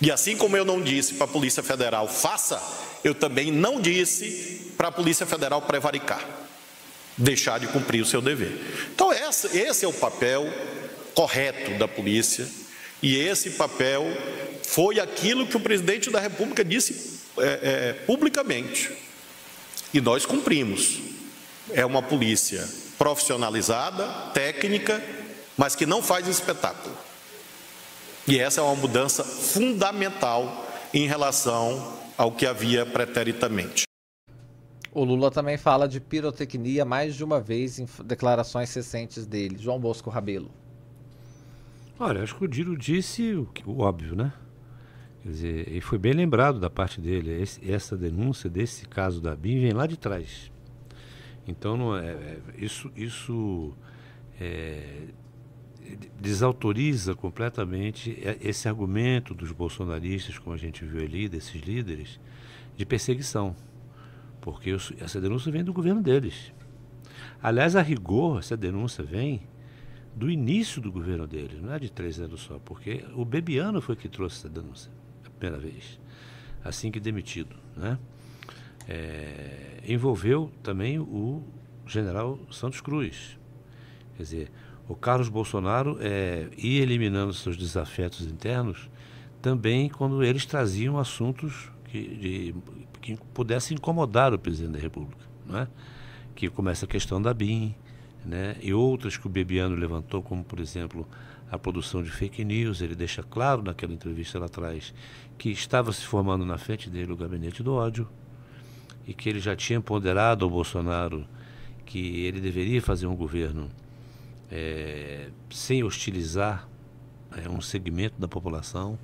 e assim como eu não disse para a Polícia Federal faça, eu também não disse para a Polícia Federal prevaricar, deixar de cumprir o seu dever. Então, esse, é o papel correto da polícia, e esse papel foi aquilo que o presidente da República disse é, é, publicamente. E nós cumprimos. É uma polícia profissionalizada, técnica, mas que não faz espetáculo. E essa é uma mudança fundamental em relação ao que havia preteritamente. O Lula também fala de pirotecnia mais de uma vez em declarações recentes dele. João Bosco Rabelo. Olha, acho que o Diro disse o, o óbvio, né? Quer dizer, e foi bem lembrado da parte dele. Esse, essa denúncia desse caso da BIM vem lá de trás. Então, não é, é isso, isso é, desautoriza completamente esse argumento dos bolsonaristas, como a gente viu ali, desses líderes, de perseguição. Porque essa denúncia vem do governo deles. Aliás, a rigor, essa denúncia vem do início do governo deles, não é de três anos só, porque o Bebiano foi que trouxe essa denúncia a primeira vez, assim que demitido. Né? É, envolveu também o general Santos Cruz. Quer dizer, o Carlos Bolsonaro é, ia eliminando seus desafetos internos também quando eles traziam assuntos que, de, que pudesse incomodar o presidente da República. Não é? Que começa a questão da BIM, né? e outras que o Bebiano levantou, como, por exemplo, a produção de fake news. Ele deixa claro naquela entrevista lá atrás que estava se formando na frente dele o gabinete do ódio e que ele já tinha ponderado ao Bolsonaro que ele deveria fazer um governo é, sem hostilizar é, um segmento da população,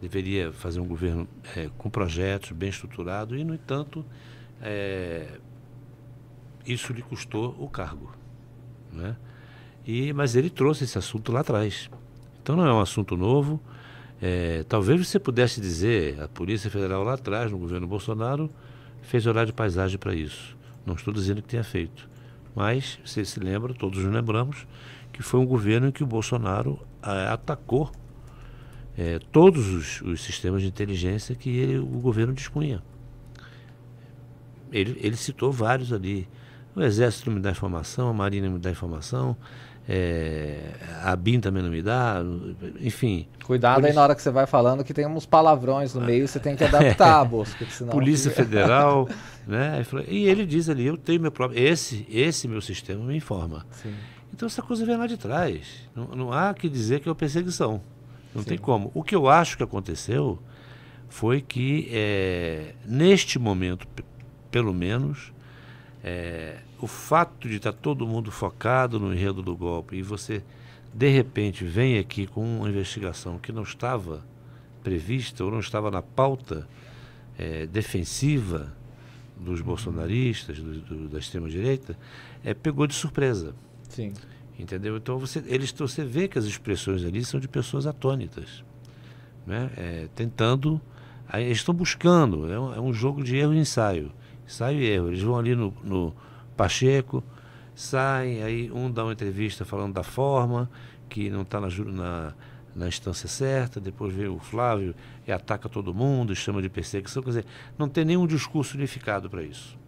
deveria fazer um governo é, com projetos bem estruturado e, no entanto, isso lhe custou o cargo. Né? E, mas ele trouxe esse assunto lá atrás. Então não é um assunto novo. É, talvez você pudesse dizer, a Polícia Federal lá atrás, no governo Bolsonaro, fez horário de paisagem para isso. Não estou dizendo que tenha feito. Mas, você se lembra, todos nos lembramos, que foi um governo em que o Bolsonaro a, atacou é, todos os, os, sistemas de inteligência que ele, o governo dispunha. Ele, ele citou vários ali. O Exército me dá informação, a Marinha me dá informação, é, a BIM também não me dá, enfim. Cuidado aí na hora que você vai falando que tem uns palavrões no meio, você tem que adaptar, [laughs] Bosco. Senão... Polícia [laughs] Federal, né? E ele diz ali, eu tenho meu próprio. Esse, esse meu sistema me informa. Sim. Então essa coisa vem lá de trás. Não, não há que dizer que é uma perseguição. Não Sim. tem como. O que eu acho que aconteceu foi que, é, neste momento, pelo menos, é, o fato de estar todo mundo focado no enredo do golpe e você, de repente, vem aqui com uma investigação que não estava prevista ou não estava na pauta é, defensiva dos bolsonaristas, do, do, da extrema-direita, é, pegou de surpresa. Sim. Entendeu? Então você, eles, você vê que as expressões ali são de pessoas atônitas, né? É, tentando, eles estão buscando, é um, é um jogo de erro e ensaio. Ensaio e erro. Eles vão ali no, no Pacheco, saem, aí um dá uma entrevista falando da forma, que não está na, na, na, instância certa, depois vê o Flávio e ataca todo mundo, chama de perseguição, quer dizer, não tem nenhum discurso unificado para isso.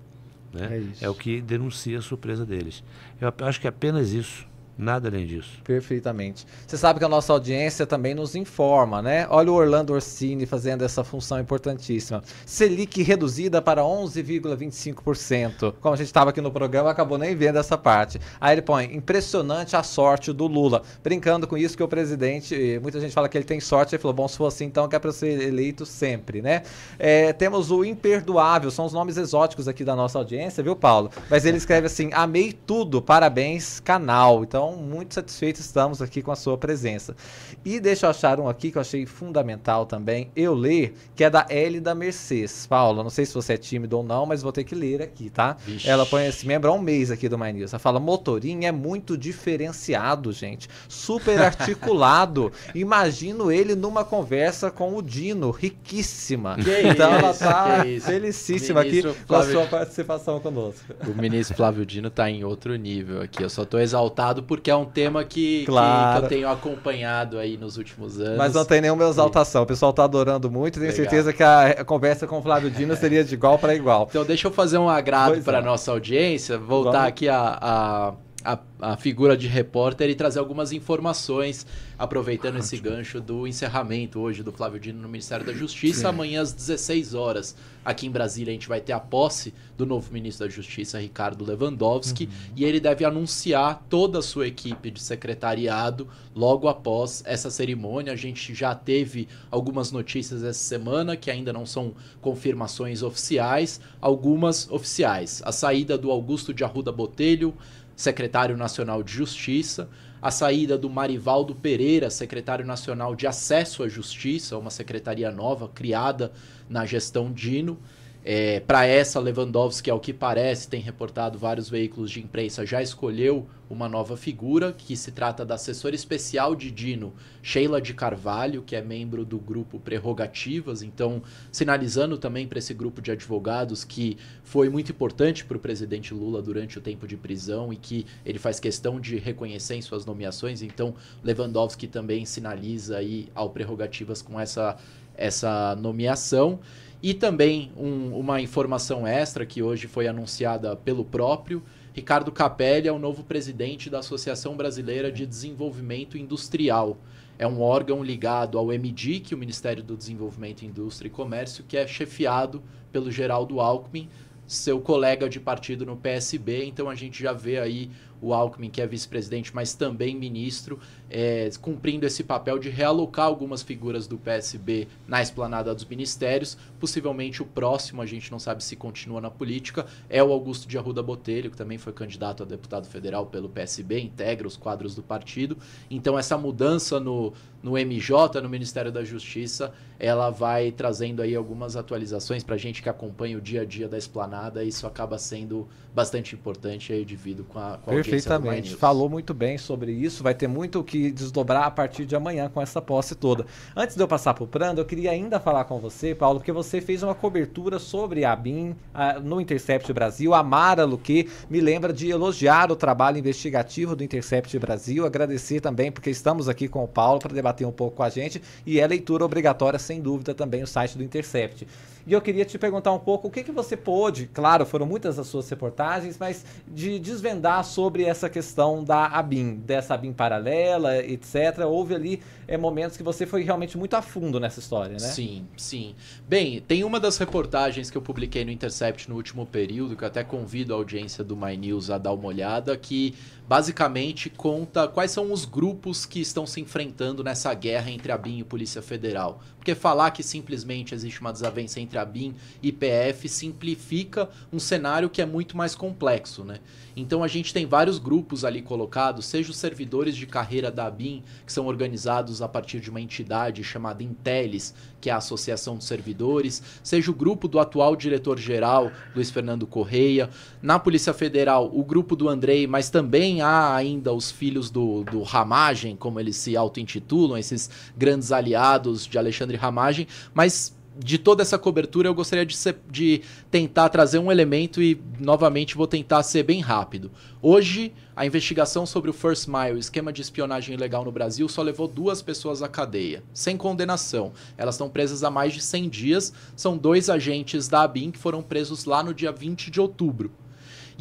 Né? É, isso. é o que denuncia a surpresa deles. Eu acho que é apenas isso. Nada além disso. Perfeitamente. Você sabe que a nossa audiência também nos informa, né? Olha o Orlando Orsini fazendo essa função importantíssima. Selic reduzida para 11,25%. Como a gente estava aqui no programa, acabou nem vendo essa parte. Aí ele põe: impressionante a sorte do Lula. Brincando com isso que o presidente, muita gente fala que ele tem sorte. Ele falou: bom, se for assim, então é para ser eleito sempre, né? É, temos o imperdoável, são os nomes exóticos aqui da nossa audiência, viu, Paulo? Mas ele escreve assim: amei tudo, parabéns, canal. Então, então, muito satisfeitos estamos aqui com a sua presença. E deixa eu achar um aqui que eu achei fundamental também eu ler, que é da L da Mercedes. Paula, não sei se você é tímido ou não, mas vou ter que ler aqui, tá? Vixe. Ela põe esse membro há um mês aqui do My News. Ela fala: motorinho é muito diferenciado, gente. Super [laughs] articulado. Imagino ele numa conversa com o Dino, riquíssima. Que então isso, ela tá felicíssima aqui Flávio... com a sua participação conosco. O ministro Flávio Dino tá em outro nível aqui. Eu só tô exaltado porque é um tema que, claro. que, que, eu tenho acompanhado aí nos últimos anos. Mas não tem nenhuma exaltação. O pessoal está adorando muito. Tenho Legal. certeza que a conversa com o Flávio Dino [laughs] seria de igual para igual. Então, deixa eu fazer um agrado para a é. nossa audiência, voltar Vamos. aqui a, a a, a, figura de repórter e trazer algumas informações, aproveitando esse gancho do encerramento hoje do Flávio Dino no Ministério da Justiça. Sim. Amanhã às 16 horas, aqui em Brasília, a gente vai ter a posse do novo ministro da Justiça, Ricardo Lewandowski, uhum. e ele deve anunciar toda a sua equipe de secretariado logo após essa cerimônia. A gente já teve algumas notícias essa semana que ainda não são confirmações oficiais, algumas oficiais. A saída do Augusto de Arruda Botelho secretário nacional de Justiça, a saída do Marivaldo Pereira, secretário nacional de Acesso à Justiça, uma secretaria nova criada na gestão Dino, é, Para essa, Lewandowski, ao que parece, tem reportado vários veículos de imprensa, já escolheu uma nova figura, que se trata da assessora especial de Dino, Sheila de Carvalho, que é membro do grupo Prerrogativas, então sinalizando também para esse grupo de advogados que foi muito importante para o presidente Lula durante o tempo de prisão e que ele faz questão de reconhecer em suas nomeações, então Lewandowski também sinaliza aí ao Prerrogativas com essa, essa nomeação. E também um, uma informação extra que hoje foi anunciada pelo próprio. Ricardo Capelli é o novo presidente da Associação Brasileira de Desenvolvimento Industrial. É um órgão ligado ao MDIC, o Ministério do Desenvolvimento, Indústria e Comércio, que é chefiado pelo Geraldo Alckmin, seu colega de partido no PSB. Então a gente já vê aí o Alckmin, que é vice-presidente, mas também ministro, é, cumprindo esse papel de realocar algumas figuras do PSB na esplanada dos ministérios. Possivelmente o próximo, a gente não sabe se continua na política, é o Augusto de Arruda Botelho, que também foi candidato a deputado federal pelo PSB, integra os quadros do partido. Então essa mudança no, no MJ, no Ministério da Justiça, ela vai trazendo aí algumas atualizações para a gente que acompanha o dia a dia da esplanada. Isso acaba sendo bastante importante aí divido com a, com a Perfeitamente. Falou muito bem sobre isso. Vai ter muito o que desdobrar a partir de amanhã com essa posse toda. Antes de eu passar para o Prando, eu queria ainda falar com você, Paulo, porque você fez uma cobertura sobre a BIM a, no Intercept Brasil. A Mara Luque me lembra de elogiar o trabalho investigativo do Intercept Brasil. Agradecer também, porque estamos aqui com o Paulo para debater um pouco com a gente. E é leitura obrigatória, sem dúvida, também o site do Intercept. E eu queria te perguntar um pouco o que, que você pôde, claro, foram muitas as suas reportagens, mas de desvendar sobre essa questão da ABIN, dessa ABIN paralela, etc. Houve ali é, momentos que você foi realmente muito a fundo nessa história, né? Sim, sim. Bem, tem uma das reportagens que eu publiquei no Intercept no último período, que eu até convido a audiência do My News a dar uma olhada, que basicamente conta quais são os grupos que estão se enfrentando nessa guerra entre a BIM e a Polícia Federal. Porque falar que simplesmente existe uma desavença entre a BIM e PF simplifica um cenário que é muito mais complexo, né? Então a gente tem vários grupos ali colocados, seja os servidores de carreira da BIM, que são organizados a partir de uma entidade chamada Intelis, que é a Associação dos Servidores, seja o grupo do atual diretor-geral, Luiz Fernando Correia, na Polícia Federal, o grupo do Andrei, mas também há ainda os filhos do, do Ramagem, como eles se auto-intitulam, esses grandes aliados de Alexandre Ramagem, mas de toda essa cobertura, eu gostaria de, ser, de, tentar trazer um elemento e, novamente, vou tentar ser bem rápido. Hoje, a investigação sobre o First Mile, esquema de espionagem ilegal no Brasil, só levou duas pessoas à cadeia, sem condenação. Elas estão presas há mais de 100 dias. São dois agentes da ABIN que foram presos lá no dia 20 de outubro.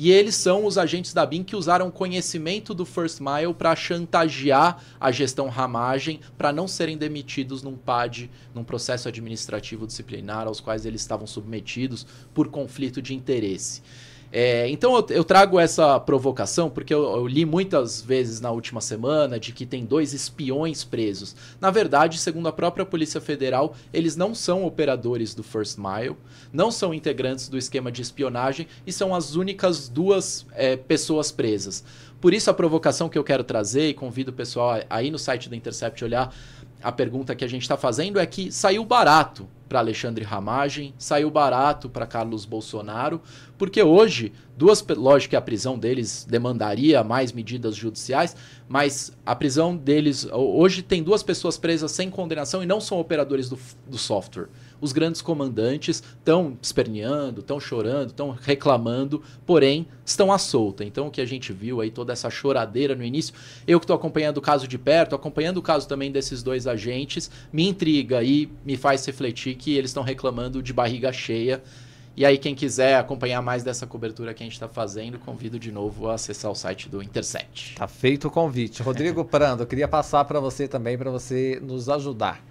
E eles são os agentes da BIM que usaram conhecimento do First Mile para chantagear a gestão ramagem para não serem demitidos num PAD, num processo administrativo disciplinar aos quais eles estavam submetidos por conflito de interesse. É, então eu, eu, trago essa provocação porque eu, eu, li muitas vezes na última semana de que tem dois espiões presos. Na verdade, segundo a própria Polícia Federal, eles não são operadores do First Mile, não são integrantes do esquema de espionagem e são as únicas duas é, pessoas presas. Por isso a provocação que eu quero trazer e convido o pessoal aí no site do Intercept olhar a pergunta que a gente está fazendo é que saiu barato para Alexandre Ramagem, saiu barato para Carlos Bolsonaro, porque hoje, duas, lógico que a prisão deles demandaria mais medidas judiciais, mas a prisão deles, hoje tem duas pessoas presas sem condenação e não são operadores do, do software os grandes comandantes estão esperneando, estão chorando, estão reclamando, porém estão à solta. Então o que a gente viu aí, toda essa choradeira no início, eu que estou acompanhando o caso de perto, acompanhando o caso também desses dois agentes, me intriga e me faz refletir que eles estão reclamando de barriga cheia. E aí, quem quiser acompanhar mais dessa cobertura que a gente está fazendo, convido de novo a acessar o site do Intercept. Tá feito o convite. Rodrigo Prando, eu queria passar para você também, para você nos ajudar.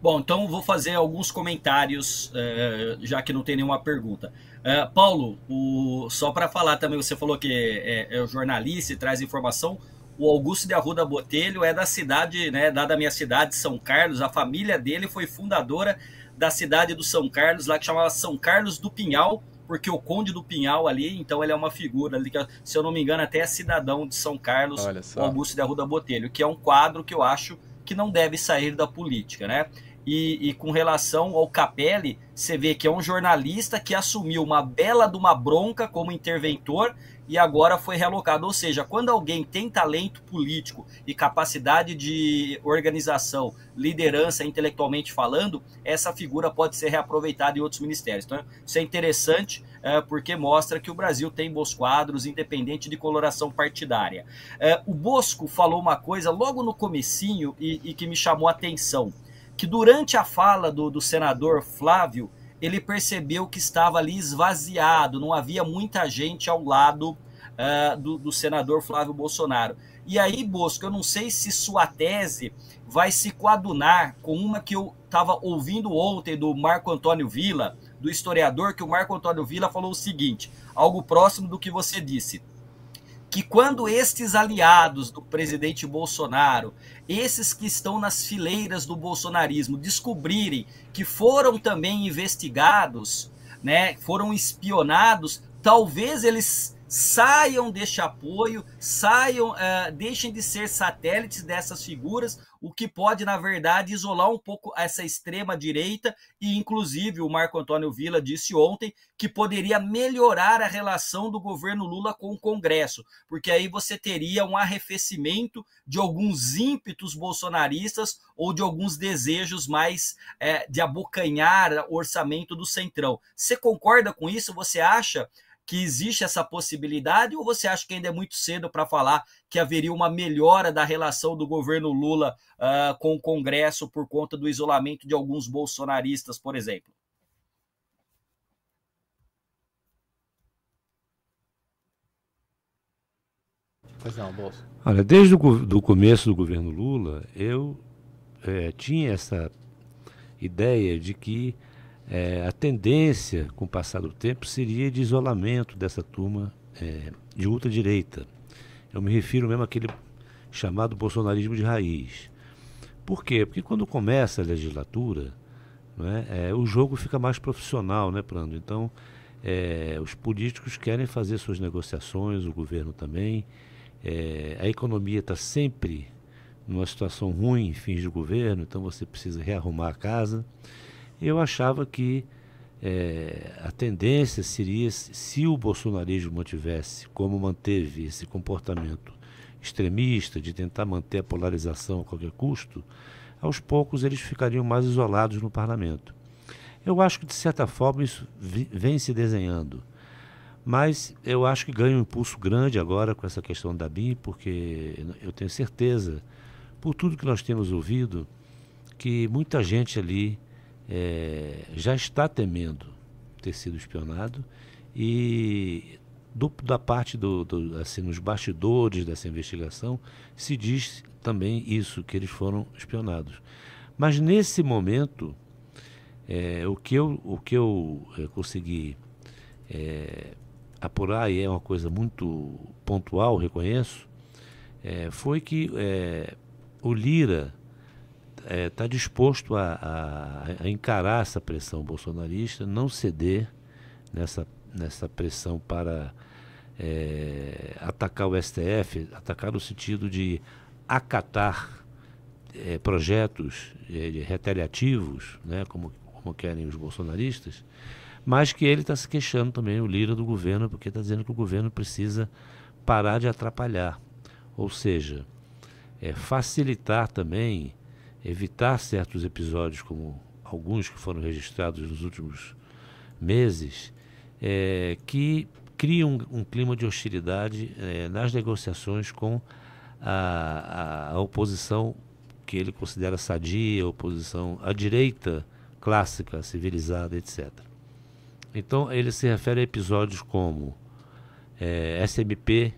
Bom, então vou fazer alguns comentários, uh, já que não tem nenhuma pergunta. Uh, Paulo, o, só para falar também, você falou que é, é, o jornalista e traz informação. O Augusto de Arruda Botelho é da cidade, né, da minha cidade, São Carlos. A família dele foi fundadora da cidade do São Carlos, lá que chamava São Carlos do Pinhal, porque o Conde do Pinhal ali, então ele é uma figura ali que, se eu não me engano, até é cidadão de São Carlos, o Augusto de Arruda Botelho, que é um quadro que eu acho que não deve sair da política, né? E, e, com relação ao Capelli, você vê que é um jornalista que assumiu uma bela de uma bronca como interventor e agora foi relocado. Ou seja, quando alguém tem talento político e capacidade de organização, liderança intelectualmente falando, essa figura pode ser reaproveitada em outros ministérios. Então, isso é interessante é, porque mostra que o Brasil tem bons quadros, independente de coloração partidária. É, o Bosco falou uma coisa logo no comecinho e, e que me chamou a atenção que durante a fala do, do senador Flávio, ele percebeu que estava ali esvaziado, não havia muita gente ao lado uh, do, do, senador Flávio Bolsonaro. E aí, Bosco, eu não sei se sua tese vai se coadunar com uma que eu estava ouvindo ontem do Marco Antônio Villa, do historiador, que o Marco Antônio Villa falou o seguinte: algo próximo do que você disse. Que quando estes aliados do presidente Bolsonaro, esses que estão nas fileiras do bolsonarismo, descobrirem que foram também investigados, né, foram espionados, talvez eles saiam deste apoio, saiam, uh, deixem de ser satélites dessas figuras, o que pode, na verdade, isolar um pouco essa extrema direita, e inclusive o Marco Antônio Villa disse ontem que poderia melhorar a relação do governo Lula com o Congresso, porque aí você teria um arrefecimento de alguns ímpetos bolsonaristas ou de alguns desejos mais é, de abocanhar o orçamento do Centrão. Você concorda com isso? Você acha que existe essa possibilidade ou você acha que ainda é muito cedo para falar que haveria uma melhora da relação do governo Lula uh, com o Congresso por conta do isolamento de alguns bolsonaristas, por exemplo? Pois não, Bolso. Olha, desde o do começo do governo Lula, eu é, tinha essa ideia de que é, a tendência, com o passar do tempo, seria de isolamento dessa turma é, de ultradireita. Eu me refiro mesmo àquele chamado bolsonarismo de raiz. Por quê? Porque quando começa a legislatura, é, é, o jogo fica mais profissional, né, Prando? Então, é, os políticos querem fazer suas negociações, o governo também. É, a economia está sempre numa situação ruim em fins de governo, então você precisa rearrumar a casa eu achava que é, a tendência seria, se o bolsonarismo mantivesse, como manteve esse comportamento extremista, de tentar manter a polarização a qualquer custo, aos poucos eles ficariam mais isolados no parlamento. Eu acho que, de certa forma, isso vem se desenhando. Mas eu acho que ganha um impulso grande agora com essa questão da BIM, porque eu tenho certeza, por tudo que nós temos ouvido, que muita gente ali é, já está temendo ter sido espionado e do, da parte do, do, assim nos bastidores dessa investigação se diz também isso que eles foram espionados. Mas nesse momento é, o que eu o que eu, é, consegui é, apurar e é uma coisa muito pontual reconheço é, foi que é, o Lira está é, tá disposto a, a, a, encarar essa pressão bolsonarista, não ceder nessa, nessa pressão para é, atacar o STF, atacar no sentido de acatar é, projetos é, retaliativos, né, como, como querem os bolsonaristas, mas que ele está se queixando também, o líder do governo, porque está dizendo que o governo precisa parar de atrapalhar. Ou seja, é, facilitar também evitar certos episódios, como alguns que foram registrados nos últimos meses, é, que criam um, um, clima de hostilidade é, nas negociações com a, a, a, oposição que ele considera sadia, a oposição à direita clássica, civilizada, etc. Então ele se refere a episódios como é, SMP,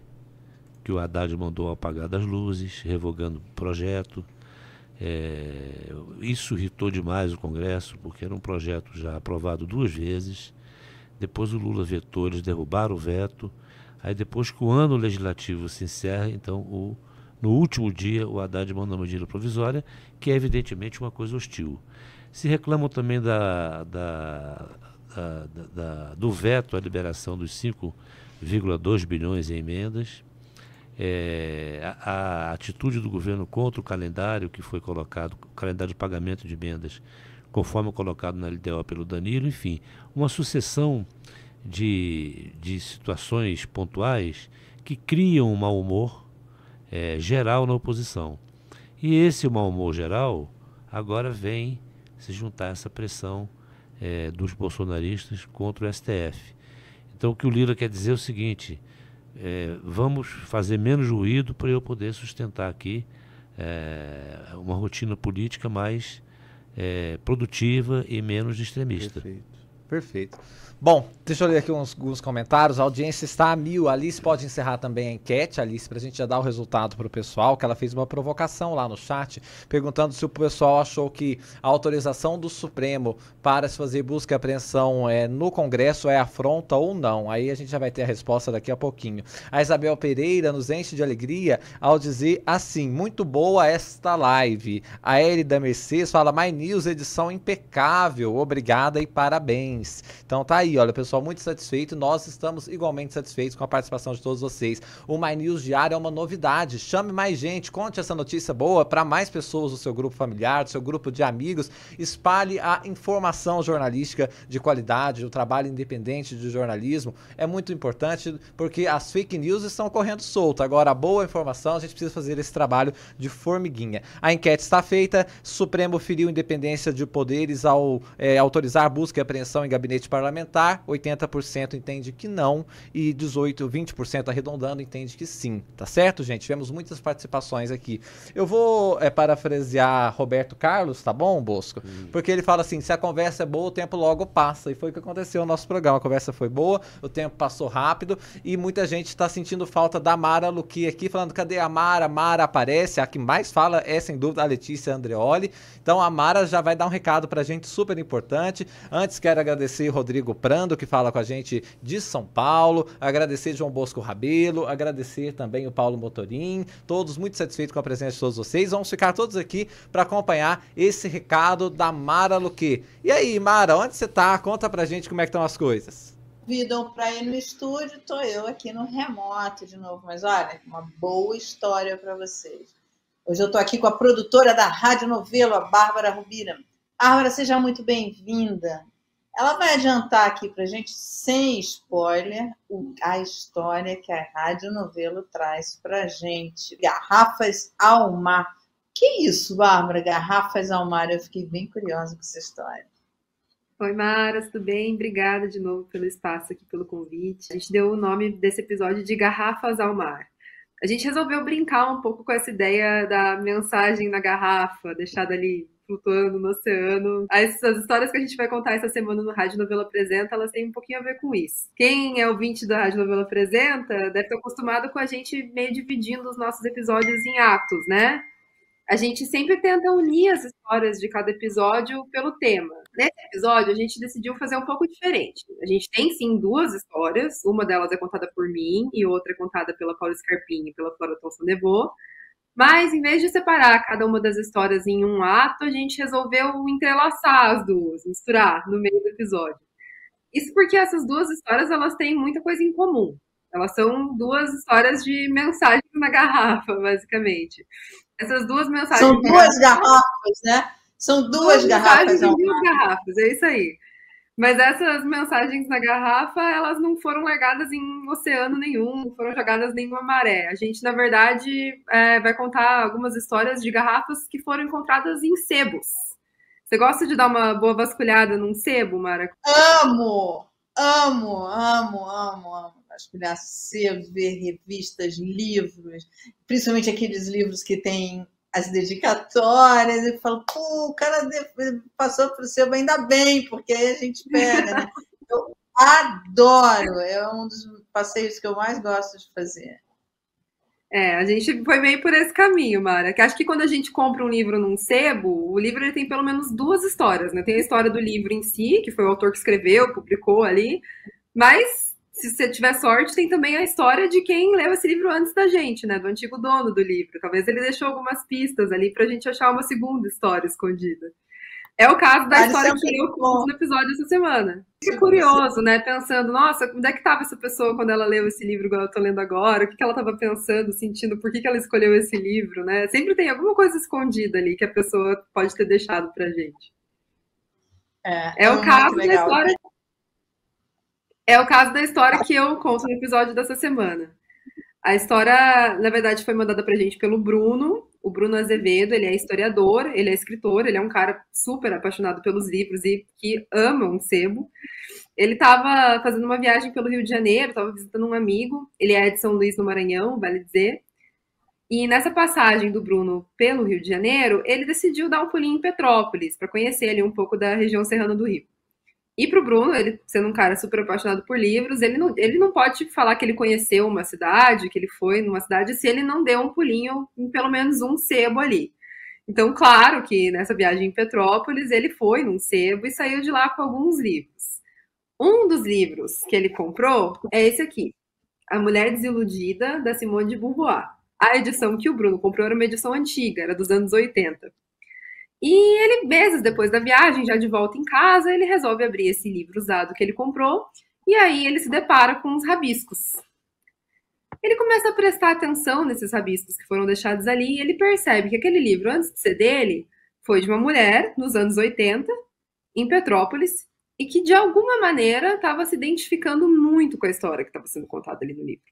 que o Haddad mandou apagar das luzes, revogando o projeto, é, isso irritou demais o Congresso, porque era um projeto já aprovado duas vezes. Depois o Lula vetou, eles derrubaram o veto. Aí depois que o ano legislativo se encerra, então o, no último dia o Haddad manda uma medida provisória, que é evidentemente uma coisa hostil. Se reclamam também da, da, da, da do veto à liberação dos 5,2 bilhões em emendas é, a, a, atitude do governo contra o calendário que foi colocado, o calendário de pagamento de emendas, conforme colocado na LDO pelo Danilo, enfim, uma sucessão de, de situações pontuais que criam um mau humor é, geral na oposição. E esse mau humor geral agora vem se juntar a essa pressão é, dos bolsonaristas contra o STF. Então o que o Lira quer dizer é o seguinte é, vamos fazer menos ruído para eu poder sustentar aqui é, uma rotina política mais é, produtiva e menos extremista. Perfeito. Perfeito. Bom, deixa eu ler aqui uns, uns, comentários. A audiência está a mil. A Alice pode encerrar também a enquete, Alice, para a gente já dar o resultado para o pessoal, que ela fez uma provocação lá no chat, perguntando se o pessoal achou que a autorização do Supremo para se fazer busca e apreensão é, no Congresso é afronta ou não. Aí a gente já vai ter a resposta daqui a pouquinho. A Isabel Pereira nos enche de alegria ao dizer assim: muito boa esta live. A Elida Mercedes fala: My News, edição impecável. Obrigada e parabéns. Então tá aí aí, olha, pessoal, muito satisfeito. Nós estamos igualmente satisfeitos com a participação de todos vocês. O My News Diário é uma novidade. Chame mais gente, conte essa notícia boa para mais pessoas do seu grupo familiar, do seu grupo de amigos. Espalhe a informação jornalística de qualidade, o trabalho independente de jornalismo. É muito importante porque as fake news estão correndo solto. Agora, a boa informação, a gente precisa fazer esse trabalho de formiguinha. A enquete está feita. Supremo feriu independência de poderes ao é, autorizar busca e apreensão em gabinete parlamentar votar, 80% entende que não e 18, 20% arredondando entende que sim, tá certo, gente? Tivemos muitas participações aqui. Eu vou é, parafrasear Roberto Carlos, tá bom, Bosco? Hum. Porque ele fala assim: se a conversa é boa, o tempo logo passa. E foi o que aconteceu no nosso programa. A conversa foi boa, o tempo passou rápido e muita gente está sentindo falta da Mara Luqui aqui, falando: cadê a Mara? Mara aparece. A que mais fala é, sem dúvida, a Letícia Andreoli. Então a Mara já vai dar um recado pra gente super importante. Antes, quero agradecer Rodrigo Prando, que fala com a gente de São Paulo, agradecer João Bosco Rabelo, agradecer também o Paulo Motorim, todos muito satisfeitos com a presença de todos vocês. Vamos ficar todos aqui para acompanhar esse recado da Mara Luque. E aí, Mara, onde você tá? Conta pra gente como é que estão as coisas. Convidam para ir no estúdio, tô eu aqui no remoto de novo, mas olha, uma boa história para vocês. Hoje eu estou aqui com a produtora da Rádio Novelo, a Bárbara Rubira. Bárbara, seja muito bem-vinda. Ela vai adiantar aqui para gente, sem spoiler, a história que a Rádio Novelo traz para gente. Garrafas ao mar. Que isso, Bárbara? Garrafas ao mar. Eu fiquei bem curiosa com essa história. Oi, Mara, tudo bem? Obrigada de novo pelo espaço aqui, pelo convite. A gente deu o nome desse episódio de Garrafas ao Mar. A gente resolveu brincar um pouco com essa ideia da mensagem na garrafa, deixada ali flutuando no oceano. As, as, histórias que a gente vai contar essa semana no Rádio Novela Apresenta, elas têm um pouquinho a ver com isso. Quem é ouvinte da Rádio Novela Apresenta deve estar acostumado com a gente meio dividindo os nossos episódios em atos, né? A gente sempre tenta unir as histórias de cada episódio pelo tema. Nesse episódio, a gente decidiu fazer um pouco diferente. A gente tem, sim, duas histórias. Uma delas é contada por mim e outra é contada pela Paula Scarpini e pela Flora Thomson Devô. Mas, em vez de separar cada uma das histórias em um ato, a gente resolveu entrelaçar as duas, misturar no meio do episódio. Isso porque essas duas histórias elas têm muita coisa em comum. Elas são duas histórias de mensagens na garrafa, basicamente. Essas duas mensagens. São duas garrafas, né? São duas, duas garrafas. São duas garrafas, é isso aí. Mas essas mensagens na garrafa, elas não foram largadas em oceano nenhum, não foram jogadas nenhuma maré. A gente, na verdade, é, vai contar algumas histórias de garrafas que foram encontradas em sebos. Você gosta de dar uma boa vasculhada num sebo, Mara? Amo! Amo, amo, amo, amo. Vasculhar sebos, ver revistas, livros, principalmente aqueles livros que têm as dedicatórias, e falo, pô, o cara passou para o seu, ainda bem, porque aí a gente pega, né? [laughs] Eu adoro, é um dos passeios que eu mais gosto de fazer. É, a gente foi meio por esse caminho, Mara. Que acho que quando a gente compra um livro num sebo, o livro ele tem pelo menos duas histórias, né? Tem a história do livro em si, que foi o autor que escreveu, publicou ali, mas se você tiver sorte, tem também a história de quem leu esse livro antes da gente, né? Do antigo dono do livro. Talvez ele deixou algumas pistas ali para a gente achar uma segunda história escondida. É o caso da história que eu conto no episódio essa semana. Que curioso, né? Pensando, nossa, onde é que estava essa pessoa quando ela leu esse livro igual eu estou lendo agora? O que, que ela estava pensando, sentindo? Por que, que ela escolheu esse livro, né? Sempre tem alguma coisa escondida ali que a pessoa pode ter deixado pra gente. É, é o caso da história é o caso da história que eu conto no episódio dessa semana. A história, na verdade, foi mandada pra gente pelo Bruno, o Bruno Azevedo, ele é historiador, ele é escritor, ele é um cara super apaixonado pelos livros e que ama um sebo. Ele estava fazendo uma viagem pelo Rio de Janeiro, estava visitando um amigo, ele é de São Luís no Maranhão, vale dizer. E nessa passagem do Bruno pelo Rio de Janeiro, ele decidiu dar um pulinho em Petrópolis, para conhecer ali um pouco da região serrana do Rio. E para o Bruno, ele sendo um cara super apaixonado por livros, ele não, ele não pode falar que ele conheceu uma cidade, que ele foi numa cidade, se ele não deu um pulinho em pelo menos um sebo ali. Então, claro que nessa viagem em Petrópolis, ele foi num sebo e saiu de lá com alguns livros. Um dos livros que ele comprou é esse aqui, A Mulher Desiludida, da Simone de Beauvoir. A edição que o Bruno comprou era uma edição antiga, era dos anos 80. E ele, meses depois da viagem, já de volta em casa, ele resolve abrir esse livro usado que ele comprou, e aí ele se depara com os rabiscos. Ele começa a prestar atenção nesses rabiscos que foram deixados ali, e ele percebe que aquele livro, antes de ser dele, foi de uma mulher, nos anos 80, em Petrópolis, e que de alguma maneira estava se identificando muito com a história que estava sendo contada ali no livro.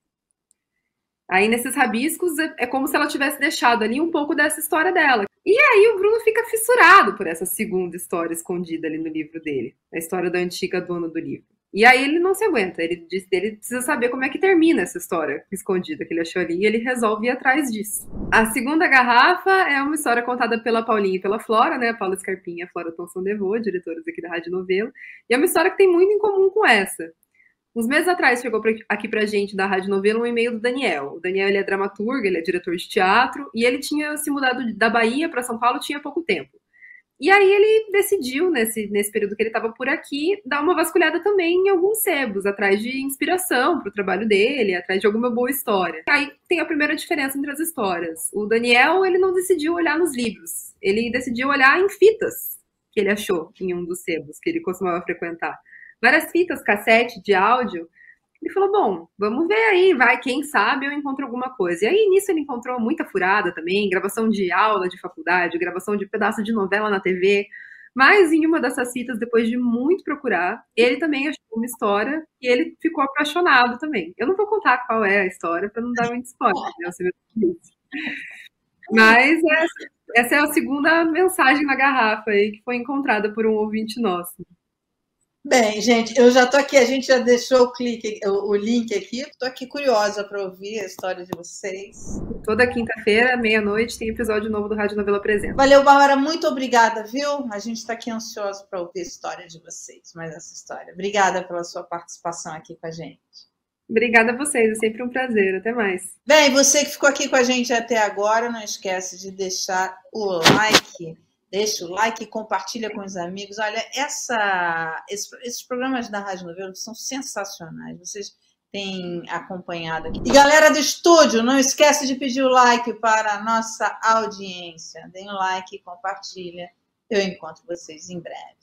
Aí, nesses rabiscos, é, é como se ela tivesse deixado ali um pouco dessa história dela. E aí o Bruno fica fissurado por essa segunda história escondida ali no livro dele, a história da antiga dona do livro. E aí ele não se aguenta, ele diz ele precisa saber como é que termina essa história escondida que ele achou ali e ele resolve ir atrás disso. A segunda garrafa é uma história contada pela Paulinha e pela Flora, né? Paula Scarpinha Flora Thomson Devô, diretoras aqui da Rádio Novelo. E é uma história que tem muito em comum com essa. Uns meses atrás chegou aqui pra gente da Rádio Novela um e-mail do Daniel. O Daniel ele é dramaturgo, ele é diretor de teatro e ele tinha se mudado da Bahia para São Paulo tinha pouco tempo. E aí ele decidiu, nesse, nesse período que ele estava por aqui, dar uma vasculhada também em alguns sebos, atrás de inspiração para o trabalho dele, atrás de alguma boa história. Aí tem a primeira diferença entre as histórias. O Daniel, ele não decidiu olhar nos livros, ele decidiu olhar em fitas que ele achou em um dos sebos que ele costumava frequentar várias fitas cassete de áudio. Ele falou: Bom, vamos ver aí, vai, quem sabe eu encontro alguma coisa. E aí nisso ele encontrou muita furada também, gravação de aula de faculdade, gravação de pedaço de novela na TV. Mas em uma dessas fitas, depois de muito procurar, ele também achou uma história e ele ficou apaixonado também. Eu não vou contar qual é a história para não dar muito spoiler, né? Mas essa, essa é a segunda mensagem na garrafa aí que foi encontrada por um ouvinte nosso. Bem, gente, eu já estou aqui, a gente já deixou o, clique, o, o link aqui, estou aqui curiosa para ouvir a história de vocês. Toda quinta-feira, meia-noite, tem episódio novo do Rádio Novela Apresenta. Valeu, Bárbara, muito obrigada, viu? A gente está aqui ansioso para ouvir a história de vocês, mais essa história. Obrigada pela sua participação aqui com a gente. Obrigada a vocês, é sempre um prazer. Até mais. Bem, você que ficou aqui com a gente até agora, não esquece de deixar o like deixa o like, compartilha com os amigos. Olha, essa, esses, esses programas da Rádio Novelo são sensacionais. Vocês têm acompanhado aqui. E galera do estúdio, não esquece de pedir o like para a nossa audiência. Deem um like, compartilha. Eu encontro vocês em breve.